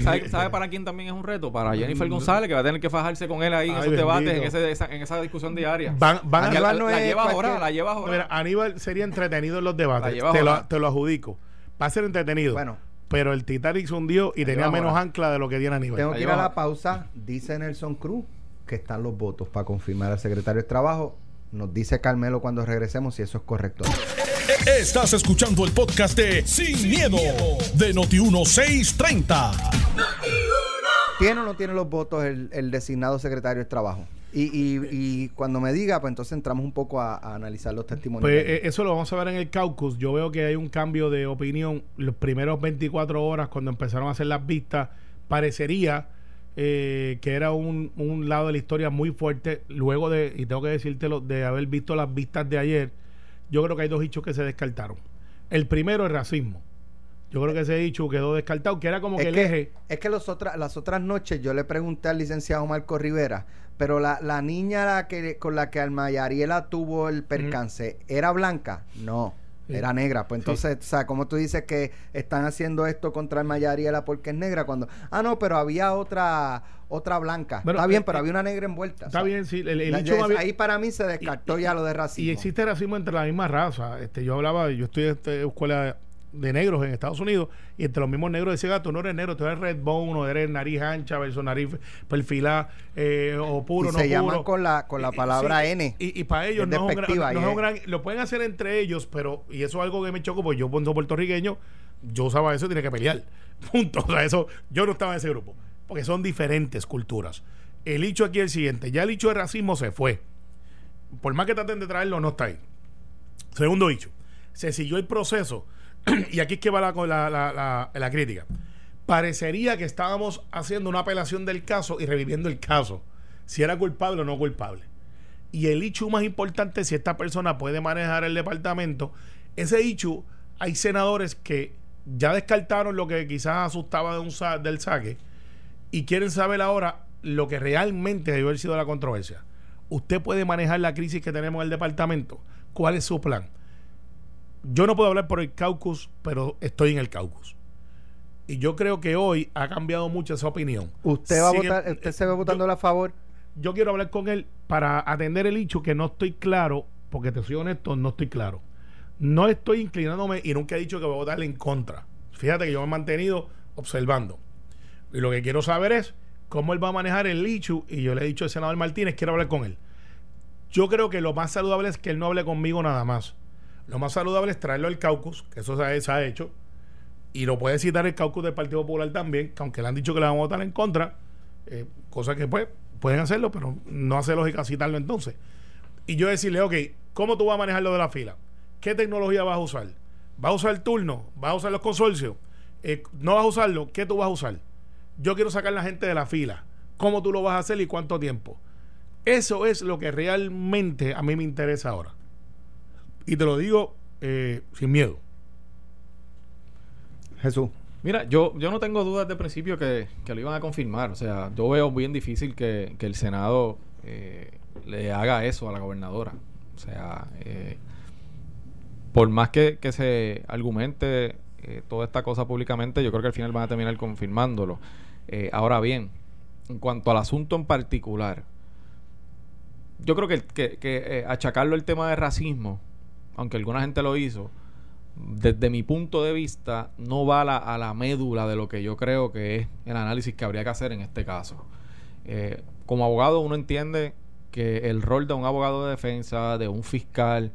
[SPEAKER 4] ¿sabe, para quién también es un reto? para Jennifer González que va a tener que fajarse con él ahí en esos debates en esa discusión diaria.
[SPEAKER 3] Van no la, lleva ahora, la lleva ahora. Aníbal sería entretenido en los debates. Te lo, te lo, adjudico. Va a ser entretenido. Bueno. Pero el Titanic se hundió y tenía menos ancla de lo que tiene Aníbal.
[SPEAKER 2] Tengo que ir a la pausa. Dice Nelson Cruz que están los votos para confirmar al secretario de Trabajo. Nos dice Carmelo cuando regresemos si eso es correcto.
[SPEAKER 1] Estás escuchando el podcast de Sin, miedo, de Noti1630.
[SPEAKER 2] ¿Tiene o no tiene los votos el, el designado secretario de Trabajo? Y, y, cuando me diga, pues entonces entramos un poco a, analizar los testimonios.
[SPEAKER 3] Pues eh, eso lo vamos a ver en el caucus. Yo veo que hay un cambio de opinión. Los primeros 24 horas, cuando empezaron a hacer las vistas, parecería eh, que era un, un, lado de la historia muy fuerte. Luego de, y tengo que decírtelo, de haber visto las vistas de ayer, yo creo que hay dos hechos que se descartaron. El primero es racismo. Yo creo que ese dicho quedó descartado, que era como que el eje.
[SPEAKER 2] Es que los otras, las otras noches yo le pregunté al licenciado Marco Rivera, pero la, la niña la que, con la que Almayariela tuvo el percance, ¿era blanca? No. Era negra, pues entonces, o sea, como tú dices que están haciendo esto contra el Mayariela porque es negra cuando, ah, no, pero había otra otra blanca. está bien, eh, pero eh, había una negra envuelta.
[SPEAKER 3] Está bien, sí.
[SPEAKER 2] ahí para mí se descartó ya lo de racismo.
[SPEAKER 3] Y existe racismo entre la misma raza. Este, yo hablaba, yo estoy en esta escuela de negros en Estados Unidos y entre los mismos negros decía, tú no eres negro, tú eres red bone o eres nariz ancha versus nariz perfilada eh, o puro, y no
[SPEAKER 2] se llaman con la, con la palabra N.
[SPEAKER 3] Y, para ellos no, es un, gran, Lo pueden hacer entre ellos, pero, y eso es algo que me chocó, porque yo, cuando puertorriqueño, yo usaba eso y tenía que pelear. Punto. O sea, eso, yo no estaba en ese grupo, porque son diferentes culturas. El hecho aquí es el siguiente, ya el hecho de racismo se fue. Por más que traten de traerlo, no está ahí. Segundo hecho, se siguió el proceso y aquí es que va la, la, crítica. Parecería que estábamos haciendo una apelación del caso y reviviendo el caso, si era culpable o no culpable. Y el hecho más importante, si esta persona puede manejar el departamento, ese hecho, hay senadores que ya descartaron lo que quizás asustaba de un del saque y quieren saber ahora lo que realmente debe haber sido la controversia. ¿Usted puede manejar la crisis que tenemos en el departamento? ¿Cuál es su plan? Yo no puedo hablar por el caucus, pero estoy en el caucus. Y yo creo que hoy ha cambiado mucho esa opinión.
[SPEAKER 2] ¿Usted va a votar, usted se va votando a favor?
[SPEAKER 3] Yo quiero hablar con él para atender el hecho que no estoy claro, porque te soy honesto, no estoy claro. No estoy inclinándome y nunca he dicho que voy a votarle en contra. Fíjate que yo me he mantenido observando. Y lo que quiero saber es cómo él va a manejar el hecho. Y yo le he dicho al senador Martínez, quiero hablar con él. Yo creo que lo más saludable es que él no hable conmigo nada más lo más saludable es traerlo al caucus, que eso se ha, hecho, y lo puede citar el caucus del Partido Popular también, que aunque le han dicho que le van a votar en contra, eh, cosa que pues pueden hacerlo, pero no hace lógica citarlo entonces. Y yo decirle, ok, ¿cómo tú vas a manejar lo de la fila? ¿Qué tecnología vas a usar? ¿Vas a usar el turno? ¿Vas a usar los consorcios? Eh, ¿No vas a usarlo? ¿Qué tú vas a usar? Yo quiero sacar a la gente de la fila. ¿Cómo tú lo vas a hacer y cuánto tiempo? Eso es lo que realmente a mí me interesa ahora. Y te lo digo eh, sin miedo.
[SPEAKER 2] Jesús.
[SPEAKER 4] Mira, yo, yo no tengo dudas de principio que, lo iban a confirmar. O sea, yo veo bien difícil que, el Senado eh, le haga eso a la gobernadora. O sea, eh, por más que, se argumente toda esta cosa públicamente, yo creo que al final van a terminar confirmándolo. ahora bien, en cuanto al asunto en particular, yo creo que, que achacarlo el tema de racismo aunque alguna gente lo hizo, desde mi punto de vista, no va a la, médula de lo que yo creo que es el análisis que habría que hacer en este caso. Eh, como abogado uno entiende que el rol de un abogado de defensa, de un fiscal,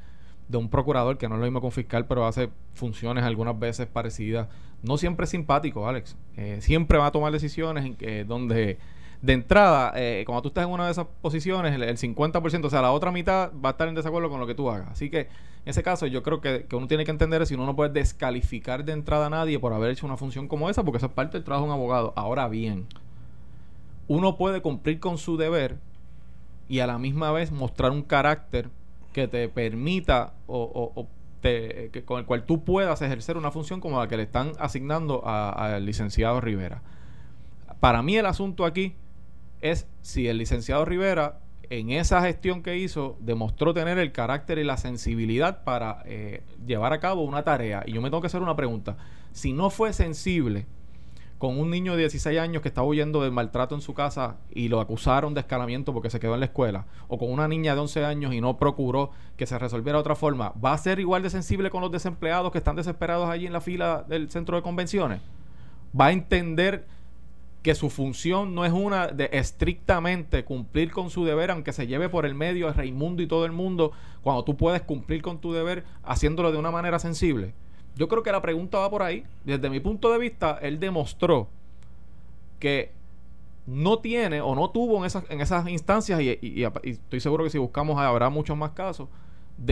[SPEAKER 4] de un procurador, que no es lo mismo que un fiscal, pero hace funciones algunas veces parecidas, no siempre es simpático, Alex. Eh, siempre va a tomar decisiones en que, donde de entrada, eh, cuando tú estás en una de esas posiciones, el, 50%, o sea, la otra mitad va a estar en desacuerdo con lo que tú hagas. Así que, ese caso, yo creo que, uno tiene que entender si uno no puede descalificar de entrada a nadie por haber hecho una función como esa, porque eso es parte del trabajo de un abogado. Ahora bien, uno puede cumplir con su deber y a la misma vez mostrar un carácter que te permita o, que, con el cual tú puedas ejercer una función como la que le están asignando al licenciado Rivera. Para mí el asunto aquí es si el licenciado Rivera en esa gestión que hizo demostró tener el carácter y la sensibilidad para eh, llevar a cabo una tarea. Y yo me tengo que hacer una pregunta. Si no fue sensible con un niño de 16 años que estaba huyendo del maltrato en su casa y lo acusaron de escalamiento porque se quedó en la escuela, o con una niña de 11 años y no procuró que se resolviera de otra forma, ¿va a ser igual de sensible con los desempleados que están desesperados allí en la fila del centro de convenciones? ¿Va a entender que su función no es una de estrictamente cumplir con su deber, aunque se lleve por el medio a Raimundo y todo el mundo, cuando tú puedes cumplir con tu deber haciéndolo de una manera sensible. Yo creo que la pregunta va por ahí. Desde mi punto de vista, él demostró que no tiene o no tuvo en esas, en esas instancias, y, y- y estoy seguro que si buscamos habrá muchos más casos,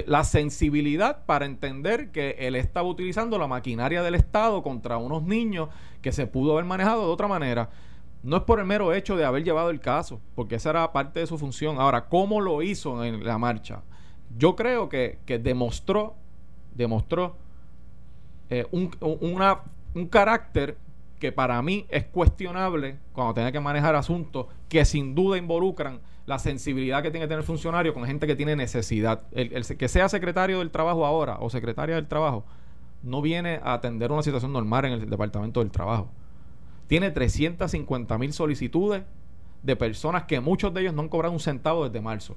[SPEAKER 4] la sensibilidad para entender que él estaba utilizando la maquinaria del Estado contra unos niños que se pudo haber manejado de otra manera. No es por el mero hecho de haber llevado el caso, porque esa era parte de su función. Ahora, ¿cómo lo hizo en la marcha? Yo creo que, que demostró, demostró eh, un, un- una- un carácter que para mí es cuestionable cuando tenga que manejar asuntos que sin duda involucran la sensibilidad que tiene que tener el funcionario con gente que tiene necesidad. El, el que sea secretario del trabajo ahora o secretaria del trabajo no viene a atender una situación normal en el departamento del trabajo. Tiene 350 mil solicitudes de personas que muchos de ellos no han cobrado un centavo desde marzo.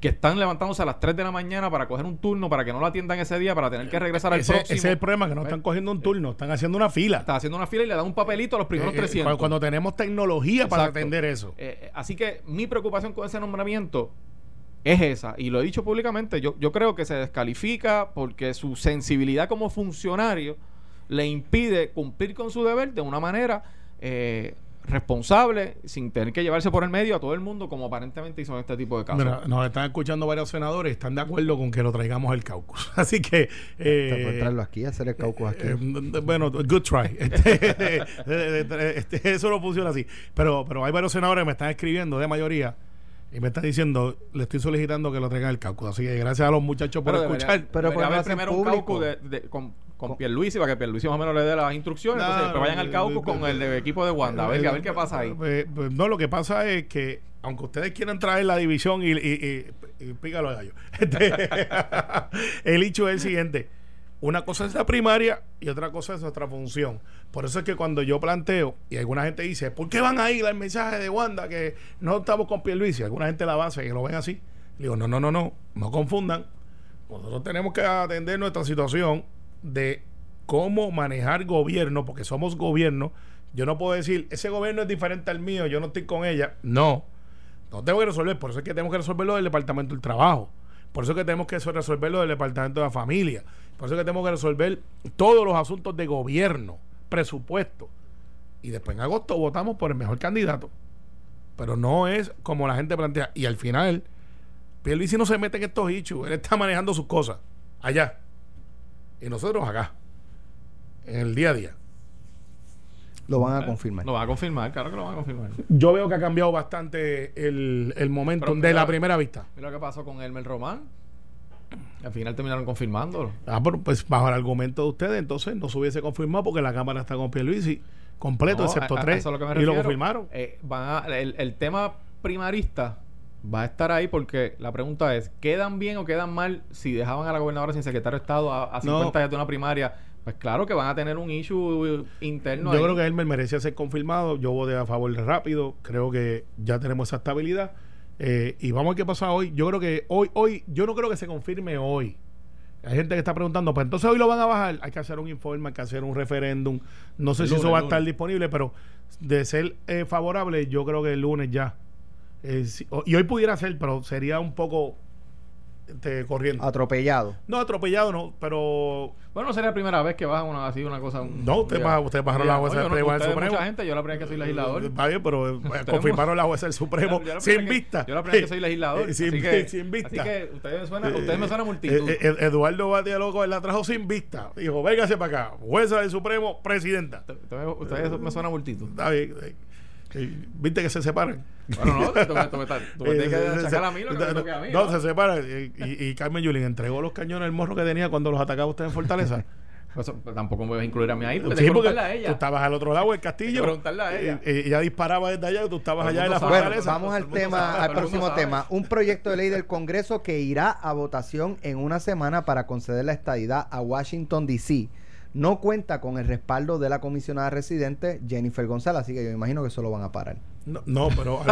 [SPEAKER 4] Que están levantándose a las 3 de la mañana para coger un turno para que no lo atiendan ese día, para tener que regresar al
[SPEAKER 3] Ese,
[SPEAKER 4] próximo.
[SPEAKER 3] ese es el problema, que no están cogiendo un turno, están haciendo una fila.
[SPEAKER 4] Está haciendo una fila y le dan un papelito a los primeros
[SPEAKER 3] Eh, eh,
[SPEAKER 4] 300.
[SPEAKER 3] cuando, tenemos tecnología para atender eso.
[SPEAKER 4] Eh, eh, así que mi preocupación con ese nombramiento es esa, y lo he dicho públicamente, yo, yo creo que se descalifica porque su sensibilidad como funcionario le impide cumplir con su deber de una manera eh, responsable, sin tener que llevarse por el medio a todo el mundo, como aparentemente hizo en este tipo de casos.
[SPEAKER 3] Mira, nos están escuchando varios senadores, están de acuerdo con que lo traigamos al caucus. Así que. Eh,
[SPEAKER 2] traerlo aquí, hacer el caucus aquí.
[SPEAKER 3] eh, bueno, good try. Este, este, eso no funciona así. Pero, pero hay varios senadores que me están escribiendo de mayoría y me están diciendo, le estoy solicitando que lo traigan al caucus. Así que gracias a los muchachos por
[SPEAKER 4] Pero debería-
[SPEAKER 3] escuchar.
[SPEAKER 2] Pero
[SPEAKER 4] debería
[SPEAKER 2] ¿por
[SPEAKER 4] primero un caucus de- de- con, con Pierluisi para que Pierluisi más o menos le dé las instrucciones.
[SPEAKER 3] No,
[SPEAKER 4] entonces, vayan
[SPEAKER 3] no,
[SPEAKER 4] al caucus con el de equipo de Wanda. A ver, a ver qué pasa ahí.
[SPEAKER 3] Eh, pues, no, lo que pasa es que, aunque ustedes quieran traer la división y, y, y- y pícalo gallo, este, el hecho es el siguiente. Una cosa es la primaria y otra cosa es nuestra función. Por eso es que cuando yo planteo, y alguna gente dice, ¿por qué van a ir al mensaje de Wanda que no estamos con Pierluisi? Alguna gente la base y lo ven así. Le digo, no, no, no, no, no confundan. Nosotros tenemos que atender nuestra situación de cómo manejar gobierno, porque somos gobierno. Yo no puedo decir, ese gobierno es diferente al mío, yo no estoy con ella. No, no tengo que resolver. Por eso es que tenemos que resolverlo del Departamento del Trabajo. Por eso es que tenemos que resolverlo del Departamento de la Familia. Por eso es que tenemos que resolver todos los asuntos de gobierno, presupuesto. Y después en agosto votamos por el mejor candidato. Pero no es como la gente plantea. Y al final, Pierluisi no se mete en estos hechos. Él está manejando sus cosas allá. Y nosotros acá. En el día a día.
[SPEAKER 2] Lo van a confirmar.
[SPEAKER 4] Lo va a confirmar, claro que lo van a confirmar.
[SPEAKER 3] Yo veo que ha cambiado bastante el, el momento de la primera vista.
[SPEAKER 4] Mira lo que pasó con Elmer Román. Al final terminaron confirmándolo.
[SPEAKER 3] Ah, pero pues bajo el argumento de ustedes, entonces no se hubiese confirmado porque la Cámara está con Pierluisi completo,
[SPEAKER 4] No,
[SPEAKER 3] excepto
[SPEAKER 4] a- a
[SPEAKER 3] tres.
[SPEAKER 4] eso es lo que me
[SPEAKER 3] y lo confirmaron.
[SPEAKER 4] Eh, van a- el, el tema primarista va a estar ahí porque la pregunta es, ¿quedan bien o quedan mal si dejaban a la gobernadora sin secretario de Estado a, a 50
[SPEAKER 3] No.
[SPEAKER 4] días de una primaria? Pues claro que van a tener un issue interno.
[SPEAKER 3] Yo
[SPEAKER 4] ahí.
[SPEAKER 3] creo que Elmer merecía ser confirmado. Yo voy a favor rápido. Creo que ya tenemos esa estabilidad. Eh, y vamos a ver qué pasa hoy. Yo creo que hoy, hoy, yo no creo que se confirme hoy. Hay gente que está preguntando, pues entonces hoy lo van a bajar. Hay que hacer un informe, hay que hacer un referéndum. No sé
[SPEAKER 4] El
[SPEAKER 3] si eso va a estar disponible, pero de ser eh, favorable, yo creo que el lunes ya. Eh, sí, o- y hoy pudiera ser, pero sería un poco este, corriendo.
[SPEAKER 2] Atropellado.
[SPEAKER 3] No atropellado, no, pero
[SPEAKER 4] Bueno, no sería la primera vez que bajan una, así una cosa. un-
[SPEAKER 3] No, usted
[SPEAKER 4] ya.
[SPEAKER 3] baja- usted bajaron
[SPEAKER 4] Ya,
[SPEAKER 3] la jueza del
[SPEAKER 4] ustedes,
[SPEAKER 3] Supremo.
[SPEAKER 4] mucha gente, yo la primera vez que soy legislador.
[SPEAKER 3] Está bien, pero eh, confirmaron la jueza del Supremo
[SPEAKER 4] Yo
[SPEAKER 3] sin
[SPEAKER 4] primera que-
[SPEAKER 3] vista.
[SPEAKER 4] Yo la primera vez que soy legislador.
[SPEAKER 3] Eh, sin,
[SPEAKER 4] así que,
[SPEAKER 3] sin vista.
[SPEAKER 4] Así que ustedes me suenan,
[SPEAKER 3] Eh,
[SPEAKER 4] ustedes me suenan multitud.
[SPEAKER 3] eh, eh, Eduardo Batia Loco la trajo sin vista. Dijo, véngase para acá. Jueza del Supremo, presidenta.
[SPEAKER 4] ustedes, ustedes me suenan multitud.
[SPEAKER 3] Está bien. Eh, eh, ¿Viste que se separan?
[SPEAKER 4] Bueno, no, tú, me- tú me- tú me tienes que
[SPEAKER 3] Eh,
[SPEAKER 4] achacar a mí lo que me toque a mí.
[SPEAKER 3] No,
[SPEAKER 4] ¿no?
[SPEAKER 3] se separan. eh, Y, y Carmen Yulín entregó los cañones al morro que tenía cuando los atacaba usted en Fortaleza.
[SPEAKER 4] Pues, pues, tampoco me vas a incluir a mí ahí, porque
[SPEAKER 3] Sí,
[SPEAKER 4] tengo que
[SPEAKER 3] porque tú estabas al otro lado del castillo.
[SPEAKER 4] Que preguntarle a ella.
[SPEAKER 3] Eh, eh, ella disparaba desde allá y tú estabas allá en la.
[SPEAKER 2] Bueno,
[SPEAKER 3] fortaleza.
[SPEAKER 2] vamos al tema,
[SPEAKER 4] sabe,
[SPEAKER 2] al próximo tema. Un proyecto de ley del Congreso que irá a votación en una semana para conceder la estadidad a Washington D.C. No cuenta con el respaldo de la comisionada residente Jennifer González, así que yo imagino que eso lo van a parar.
[SPEAKER 3] No, no, pero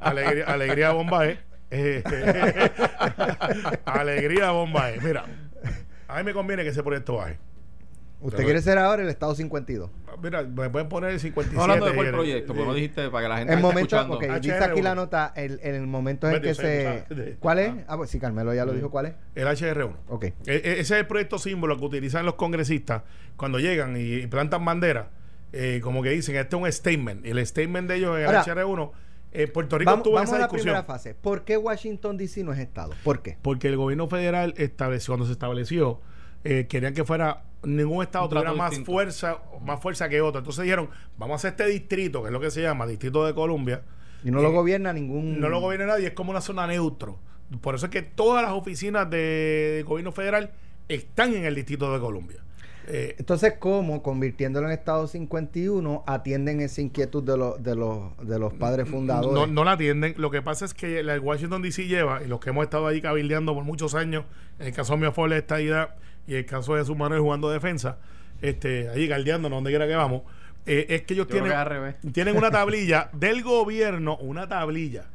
[SPEAKER 3] alegría, alegría bomba. Eh, alegría bomba es. Mira, a mí me conviene que ese proyecto baje.
[SPEAKER 2] ¿Usted
[SPEAKER 3] Pero-
[SPEAKER 2] quiere ser ahora el Estado 52?
[SPEAKER 3] Mira, me pueden poner el 57.
[SPEAKER 4] Estamos hablando de cuál proyecto, porque no dijiste para que la gente
[SPEAKER 2] El momento,
[SPEAKER 4] escuchando.
[SPEAKER 2] ok, dice
[SPEAKER 3] HR1.
[SPEAKER 2] aquí la nota, el, el momento en que se... ¿Cuál es? Ah, pues sí, Carmelo ya lo dijo, ¿cuál es?
[SPEAKER 3] El HR1.
[SPEAKER 2] Ok.
[SPEAKER 3] E- e- ese es el proyecto símbolo que utilizan los congresistas cuando llegan y, y plantan bandera. eh, como que dicen, este es un statement. El statement de ellos en el
[SPEAKER 2] Ahora,
[SPEAKER 3] HR1, eh, Puerto Rico
[SPEAKER 2] Vamos,
[SPEAKER 3] tuvo
[SPEAKER 2] vamos
[SPEAKER 3] esa
[SPEAKER 2] a la
[SPEAKER 3] discusión.
[SPEAKER 2] primera fase. ¿Por qué Washington DC no es Estado? ¿Por qué?
[SPEAKER 3] Porque el gobierno federal estableció, cuando se estableció, eh, querían que fuera ningún estado tuviera más
[SPEAKER 4] distinto.
[SPEAKER 3] fuerza, más fuerza que otro. Entonces dijeron, vamos a hacer este distrito, que es lo que se llama Distrito de Columbia.
[SPEAKER 2] Y no lo gobierna ningún...
[SPEAKER 3] No lo gobierna nadie, es como una zona neutro. Por eso es que todas las oficinas de, de gobierno federal están en el Distrito de Columbia. Eh,
[SPEAKER 2] Entonces, ¿cómo, convirtiéndolo en Estado 51, atienden esa inquietud de, los de, los, de los padres fundadores?
[SPEAKER 3] No, no la atienden. Lo que pasa es que la Washington DC lleva, y los que hemos estado ahí cabildeando por muchos años, en el caso mío fue la estadidad y el caso de su Manuel jugando defensa, este, ahí galdeando donde quiera que vamos, eh, es que ellos
[SPEAKER 4] Yo
[SPEAKER 3] tienen,
[SPEAKER 4] que
[SPEAKER 3] tienen una tablilla del gobierno, una tablilla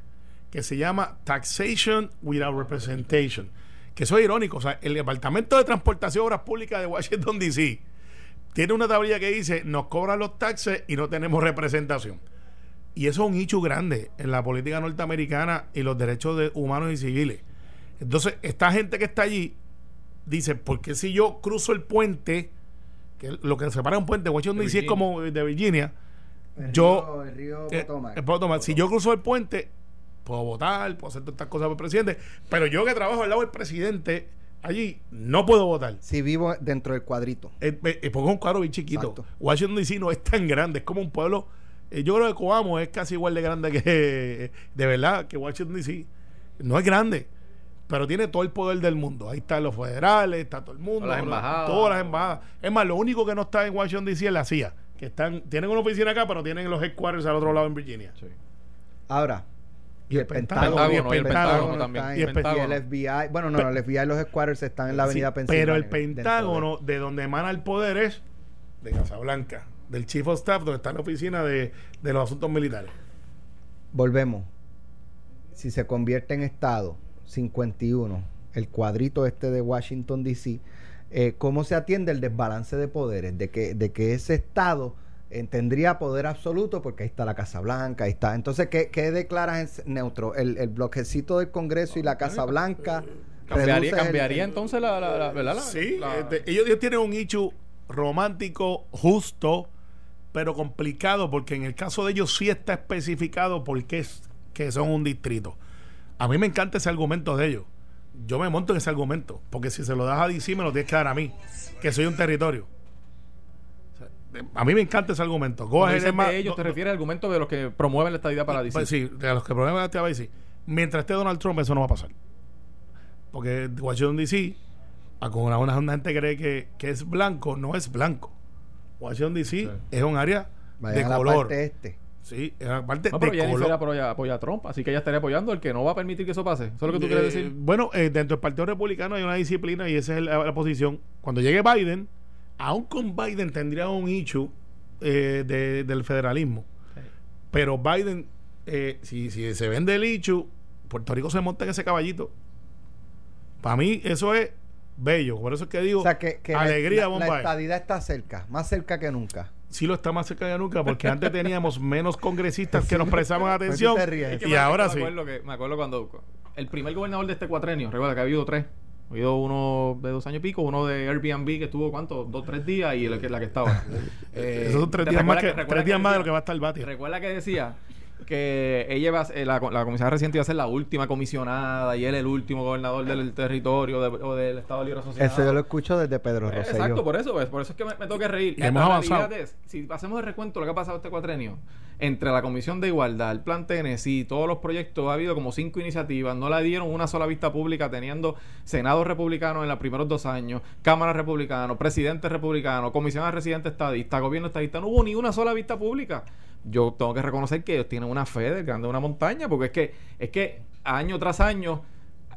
[SPEAKER 3] que se llama Taxation Without Representation. Que eso es irónico. O sea, el Departamento de Transportación y Obras Públicas de Washington DC tiene una tablilla que dice nos cobran los taxes y no tenemos representación. Y eso es un hecho grande en la política norteamericana y los derechos de humanos y civiles. Entonces, esta gente que está allí dice, ¿por qué si yo cruzo el puente, que lo que separa un puente, Washington DC es como de Virginia,
[SPEAKER 2] El
[SPEAKER 3] yo-
[SPEAKER 2] río- el río
[SPEAKER 3] eh,
[SPEAKER 2] Potomac.
[SPEAKER 3] eh, puedo tomar- si yo cruzo el puente, puedo votar, puedo hacer todas estas cosas por el presidente, pero yo que trabajo al lado del presidente allí, no puedo votar.
[SPEAKER 2] Si vivo dentro del cuadrito.
[SPEAKER 3] Eh, eh, porque es un cuadro bien chiquito.
[SPEAKER 2] Exacto.
[SPEAKER 3] Washington DC no es tan grande, es como un pueblo. eh, yo creo que Coamo es casi igual de grande que. de verdad, que Washington DC. No es grande, pero tiene todo el poder del mundo. Ahí están los federales, está todo el mundo.
[SPEAKER 4] Todas las embajadas.
[SPEAKER 3] Todas las embajadas. Es más, lo único que no está en Washington DC es la CIA. Que están, tienen una oficina acá, pero tienen los headquarters al otro lado en Virginia.
[SPEAKER 4] Sí.
[SPEAKER 2] Ahora,
[SPEAKER 3] Y el Pentágono, y el
[SPEAKER 4] Pentágono, y el
[SPEAKER 3] Pentágono.
[SPEAKER 4] Pentágono
[SPEAKER 2] está
[SPEAKER 4] también.
[SPEAKER 3] Y el
[SPEAKER 2] FBI. Bueno, no, no, el FBI y los squatters están en la avenida
[SPEAKER 3] Sí,
[SPEAKER 2] Pensilvania.
[SPEAKER 3] pero el
[SPEAKER 2] de-
[SPEAKER 3] Pentágono, de donde emana el poder, es de Casablanca, del Chief of Staff, donde está la oficina de, de los asuntos militares.
[SPEAKER 2] Volvemos. Si se convierte en Estado 51, el cuadrito este de Washington, D.C., eh, ¿cómo se atiende el desbalance de poderes? De que, de que ese Estado eh, tendría poder absoluto, porque ahí está la Casa Blanca, ahí está. Entonces, ¿qué, qué declaras en neutro? ¿El, el bloquecito del Congreso y la Casa Blanca?
[SPEAKER 4] Cambiaría,
[SPEAKER 2] reduces el-
[SPEAKER 4] cambiaría entonces la, la, la- ¿verdad? La-
[SPEAKER 3] Sí,
[SPEAKER 4] la-
[SPEAKER 3] este, ellos, ellos tienen un issue romántico, justo, pero complicado, porque en el caso de ellos sí está especificado por qué es que son un distrito. A mí me encanta ese argumento de ellos. Yo me monto en ese argumento, porque si se lo das a DC me lo tienes que dar a mí, que soy un territorio. A mí me encanta ese argumento. Go ahead, es más-
[SPEAKER 4] de ellos,
[SPEAKER 3] no-
[SPEAKER 4] te refieres al argumento de los que promueven la estadía para DC.
[SPEAKER 3] pues sí, de los que problemas te va a decir. Mientras esté Donald Trump, eso no va a pasar. Porque Washington DC, a como una, una gente cree que, que es blanco, no es blanco. Washington DC
[SPEAKER 4] Sí.
[SPEAKER 3] es un área de
[SPEAKER 2] la
[SPEAKER 3] color.
[SPEAKER 2] parte este.
[SPEAKER 3] Sí, es una parte
[SPEAKER 4] No, pero
[SPEAKER 3] de
[SPEAKER 4] Jennifer
[SPEAKER 3] color.
[SPEAKER 4] apoya, apoya a Trump, así que ella estaría apoyando el que no va a permitir que eso pase. ¿Eso es lo que tú
[SPEAKER 3] Eh,
[SPEAKER 4] quieres decir?
[SPEAKER 3] Bueno, eh, dentro del Partido Republicano hay una disciplina y esa es la, la posición. Cuando llegue Biden, aún con Biden tendría un issue eh, de- del federalismo. Pero Biden, eh, si, si se vende el issue, Puerto Rico se monta en ese caballito. Para mí, eso es bello. Por eso es que digo,
[SPEAKER 2] O sea, que, que la-
[SPEAKER 3] alegría,
[SPEAKER 2] la, la estadidad está cerca, más cerca que nunca.
[SPEAKER 3] Sí lo está más cerca que nunca, porque antes teníamos menos congresistas que nos prestaban
[SPEAKER 2] ¿Por qué
[SPEAKER 3] atención.
[SPEAKER 2] ríes?
[SPEAKER 3] Y ahora sí.
[SPEAKER 4] Me acuerdo, que, me acuerdo cuando el primer gobernador de este cuatrenio, recuerda que ha habido tres. Ha habido uno de dos años y pico, uno de Airbnb que estuvo, ¿cuánto? Dos, tres días y la que, la que estaba. Eh,
[SPEAKER 3] Esos son tres
[SPEAKER 4] ¿te
[SPEAKER 3] días más que, tres días más de lo que va a estar Batia.
[SPEAKER 4] Recuerda que decía que ella iba a ser- la, la comisaria reciente iba a ser la última comisionada y él el último gobernador del territorio de- o del Estado Libre Asociado.
[SPEAKER 2] Eso yo lo escucho desde Pedro
[SPEAKER 4] Eh,
[SPEAKER 2] Rosselló.
[SPEAKER 4] Exacto, por eso, pues, por eso es que me, me tengo que reír.
[SPEAKER 3] Hemos avanzado.
[SPEAKER 4] es, si hacemos el recuento de lo que ha pasado este cuatrenio, entre la Comisión de Igualdad, el Plan Tennessee, todos los proyectos, ha habido como cinco iniciativas, no le dieron una sola vista pública teniendo Senado republicano en los primeros dos años, Cámara republicano, presidente republicano, Comisión de Residente estadista, gobierno estadista, no hubo ni una sola vista pública. Yo tengo que reconocer que ellos tienen una fe del grande de una montaña, porque es que, es que año tras año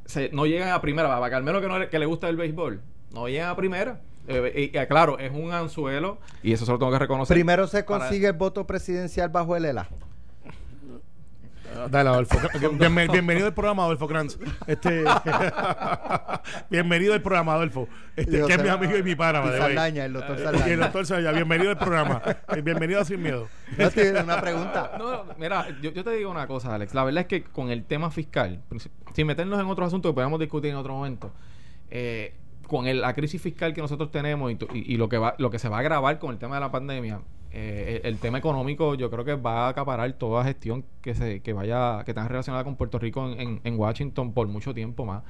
[SPEAKER 4] se- no llegan a primera, para Carmelo que, no, que le gusta el béisbol, no llegan a primera. Eh, y, claro, es un anzuelo y eso se lo tengo que reconocer.
[SPEAKER 2] Primero se
[SPEAKER 4] Para-
[SPEAKER 2] consigue el voto presidencial bajo el ELA.
[SPEAKER 3] Dale, Adolfo. Bien- bienvenido al programa, Adolfo Kranz. Este, bienvenido al programa, Adolfo. Este, que es mi amigo y mi pana.
[SPEAKER 2] Saldaña, el doctor
[SPEAKER 3] Y el
[SPEAKER 2] Saldaña.
[SPEAKER 3] doctor Saldaña, bienvenido al programa. Eh, Bienvenido a Sin Miedo.
[SPEAKER 2] No tiene una pregunta.
[SPEAKER 4] No, no, mira, yo, yo te digo una cosa, Alex. La verdad es que con el tema fiscal, sin meternos en otros asuntos que podemos discutir en otro momento, eh, con el- la crisis fiscal que nosotros tenemos y, tu- y- y lo que va, lo que se va a agravar con el tema de la pandemia, eh, el, tema económico yo creo que va a acaparar toda gestión que se que vaya que tenga relacionada con Puerto Rico en, en, Washington por mucho tiempo más.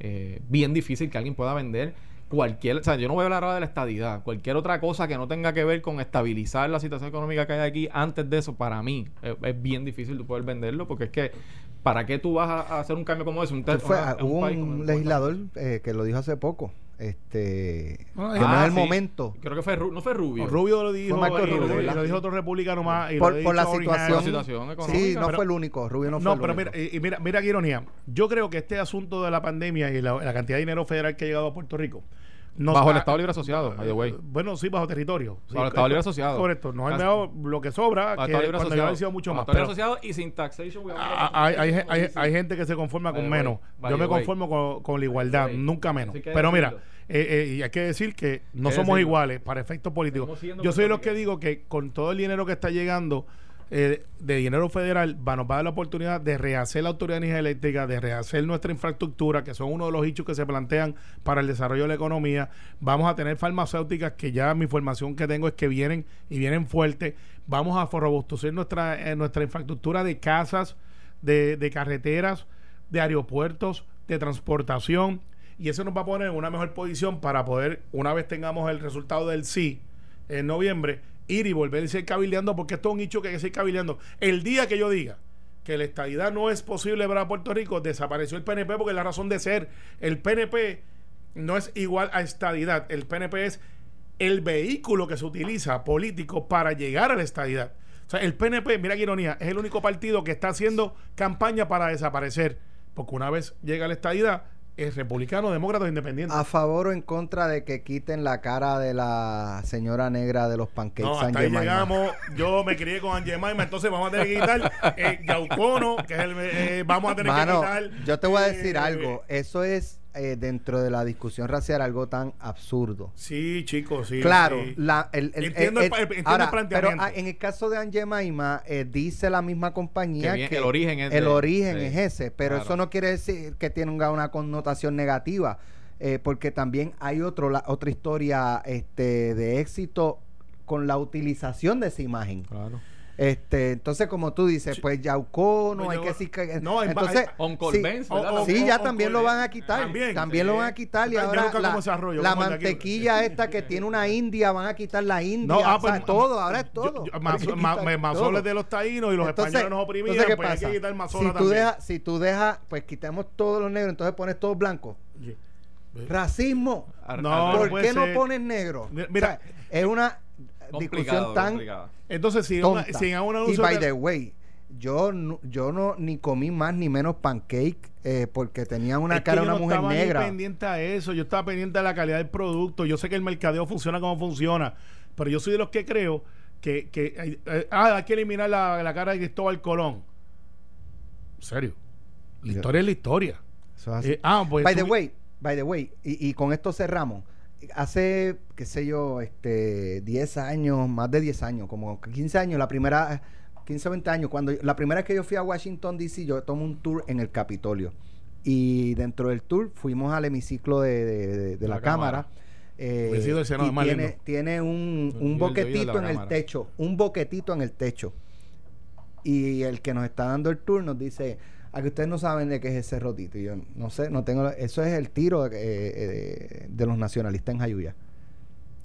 [SPEAKER 4] Eh, bien difícil que alguien pueda vender cualquier, o sea, yo no voy a hablar ahora de la estadidad, cualquier otra cosa que no tenga que ver con estabilizar la situación económica que hay aquí, antes de eso, para mí, es, bien difícil poder venderlo, porque es que, ¿para qué tú vas a, hacer un cambio como ese? Un,
[SPEAKER 2] hubo un, legislador eh, que lo dijo hace poco, este que no es el momento.
[SPEAKER 4] Creo que fue no fue Rubio.
[SPEAKER 3] Rubio lo dijo Rubio, lo dijo otro republicano más
[SPEAKER 2] por, la, situación, económica sí no fue el único Rubio no fue
[SPEAKER 3] no pero mira y mira mira qué ironía. Yo creo que este asunto de la pandemia y la, cantidad de dinero federal que ha llegado a Puerto Rico
[SPEAKER 4] bajo el Estado Libre Asociado,
[SPEAKER 3] eh, Bueno, sí, bajo territorio.
[SPEAKER 4] bajo el Estado Libre Asociado.
[SPEAKER 3] Correcto. No hay mejor lo que sobra, que
[SPEAKER 4] cuando
[SPEAKER 3] asociado. sido mucho más.
[SPEAKER 4] Pero, Asociado y sin taxation.
[SPEAKER 3] Hay, hay, hay, hay, gente que se conforma con menos. Yo me conformo con, con la igualdad, nunca menos. Pero mira, eh, eh, y hay que decir que no somos iguales para efectos políticos. Yo soy los que digo que con todo el dinero que está llegando eh, de dinero federal va, nos va a dar la oportunidad de rehacer la autoridad de energía eléctrica, de rehacer nuestra infraestructura, que son uno de los hechos que se plantean para el desarrollo de la economía. Vamos a tener farmacéuticas que ya mi información que tengo es que vienen y vienen fuertes. Vamos a robustecer nuestra, eh, nuestra infraestructura de casas, de, de carreteras, de aeropuertos, de transportación. Y eso nos va a poner en una mejor posición para poder, una vez tengamos el resultado del sí en noviembre, ir y volver a seguir cabildeando, porque esto es un hecho que hay que seguir. El día que yo diga que la estadidad no es posible para Puerto Rico, desapareció el PNP porque la razón de ser. El PNP no es igual a estadidad. El PNP es el vehículo que se utiliza político para llegar a la estadidad. O sea, el PNP, mira qué ironía, es el único partido que está haciendo campaña para desaparecer. Porque una vez llega la estadidad, es republicano, demócrata o independiente.
[SPEAKER 2] ¿A favor o en contra de que quiten la cara de la señora negra de los pancakes?
[SPEAKER 3] No, hasta ahí llegamos. Yo me crié con Angemaima, entonces vamos a tener que quitar eh, Yaucono, que es el. Eh, vamos a tener que quitar.
[SPEAKER 2] Yo te voy a decir eh, algo. Eso es eh, dentro de la discusión racial algo tan absurdo.
[SPEAKER 3] Sí, chicos, sí.
[SPEAKER 2] Claro, La, el, el, entiendo, el, planteamiento. Pero ah, en el caso de Angemaima, eh, dice la misma compañía que,
[SPEAKER 4] el origen es,
[SPEAKER 2] el origen es ese, pero eso no quiere decir que tenga una connotación negativa, eh, porque también hay otro, la, otra historia este, de éxito con la utilización de esa imagen. Claro. Este, entonces, como tú dices, pues Yauco no hay que decir que. No, entonces, sí, ya también lo van a quitar. También, lo van a quitar. Y ahora la, mantequilla esta que tiene una india, van a quitar la india. No, ah, pues, todo, ahora es todo.
[SPEAKER 3] Mazoles de los taínos y los españoles nos oprimían. Entonces, ¿qué pues pasa? Hay que quitar
[SPEAKER 2] si tú dejas, si tú dejas, pues quitemos todos los negros, entonces pones todos blancos. Racismo. No, ¿Por qué no pones negro? Mira, es una discusión tan
[SPEAKER 3] entonces si,
[SPEAKER 2] una,
[SPEAKER 3] si
[SPEAKER 2] una y by the way yo no, yo no ni comí más ni menos pancake eh, porque tenía una cara de una mujer negra.
[SPEAKER 3] Yo pendiente a eso, yo estaba pendiente de la calidad del producto. Yo sé que el mercadeo funciona como funciona, pero yo soy de los que creo que, que eh, ah, hay que eliminar la, cara de Cristóbal Colón. En serio, la historia es la historia.
[SPEAKER 2] Eh, ah, pues by the way, by the way, y, y con esto cerramos hace, qué sé yo, este, 10 años, más de 10 años, como 15 años, la primera, 15 o 20 años, cuando la primera vez que yo fui a Washington, D.C., yo tomé un tour en el Capitolio. Y dentro del tour fuimos al hemiciclo de, de, la, Cámara. Eh, y tiene, tiene un, un boquetito en el techo, un boquetito en el techo. Y el que nos está dando el tour nos dice, a que ustedes no saben de qué es ese rotito. Y yo no sé, no tengo. Eso es el tiro de, eh, de los nacionalistas en Jayuya.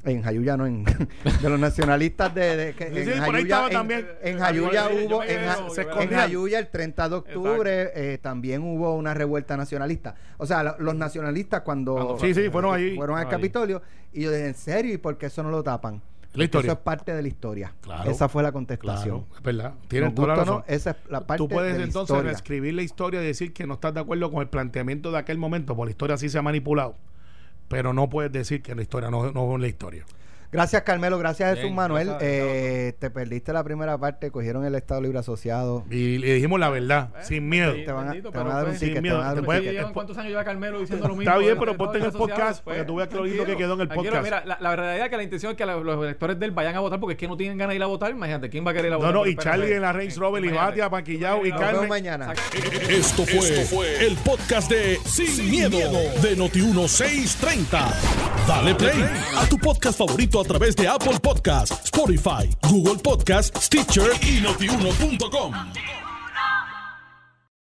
[SPEAKER 2] En Jayuya no, en, de los nacionalistas de, en, Jayuya, en, Jayuya hubo, en, Jayuya el 30 de octubre eh, también hubo una revuelta nacionalista. O sea, los nacionalistas cuando,
[SPEAKER 3] sí, sí, fueron, allí,
[SPEAKER 2] fueron al Capitolio y yo dije, ¿en serio? ¿Y por qué eso no lo tapan? La historia. Eso es parte de la historia. esa fue la contestación.
[SPEAKER 3] es verdad. Tienes toda la razón.
[SPEAKER 2] esa es la parte
[SPEAKER 3] Tú puedes entonces reescribir la historia y decir que no estás de acuerdo con el planteamiento de aquel momento, porque la historia sí se ha manipulado. Pero no puedes decir que la historia no, no es la historia.
[SPEAKER 2] Gracias, Carmelo. Gracias, Jesús Manuel. Eh, te perdiste la primera parte, cogieron el Estado Libre Asociado.
[SPEAKER 3] Y le dijimos la verdad, eh, sin miedo.
[SPEAKER 2] Te van a, dar un ticket. Te van a dar un
[SPEAKER 4] ¿Cuántos años lleva Carmelo diciendo lo mismo?
[SPEAKER 3] Está bien, pero ponte en el podcast para que tú veas que lo lindo que quedó en el podcast.
[SPEAKER 4] Mira, la, la verdad es que la intención es que los electores de él vayan a votar porque es que no tienen ganas de ir a votar. Imagínate, ¿quién va a querer ir a votar?
[SPEAKER 3] No, no, y Charlie en la Range Rover y Batia, Paquillao y Carmen.
[SPEAKER 2] mañana.
[SPEAKER 1] Esto fue el podcast de Sin Miedo de Noti 1630. Dale play a tu podcast favorito a través de Apple Podcasts, Spotify, Google Podcasts, Stitcher y notiuno.com.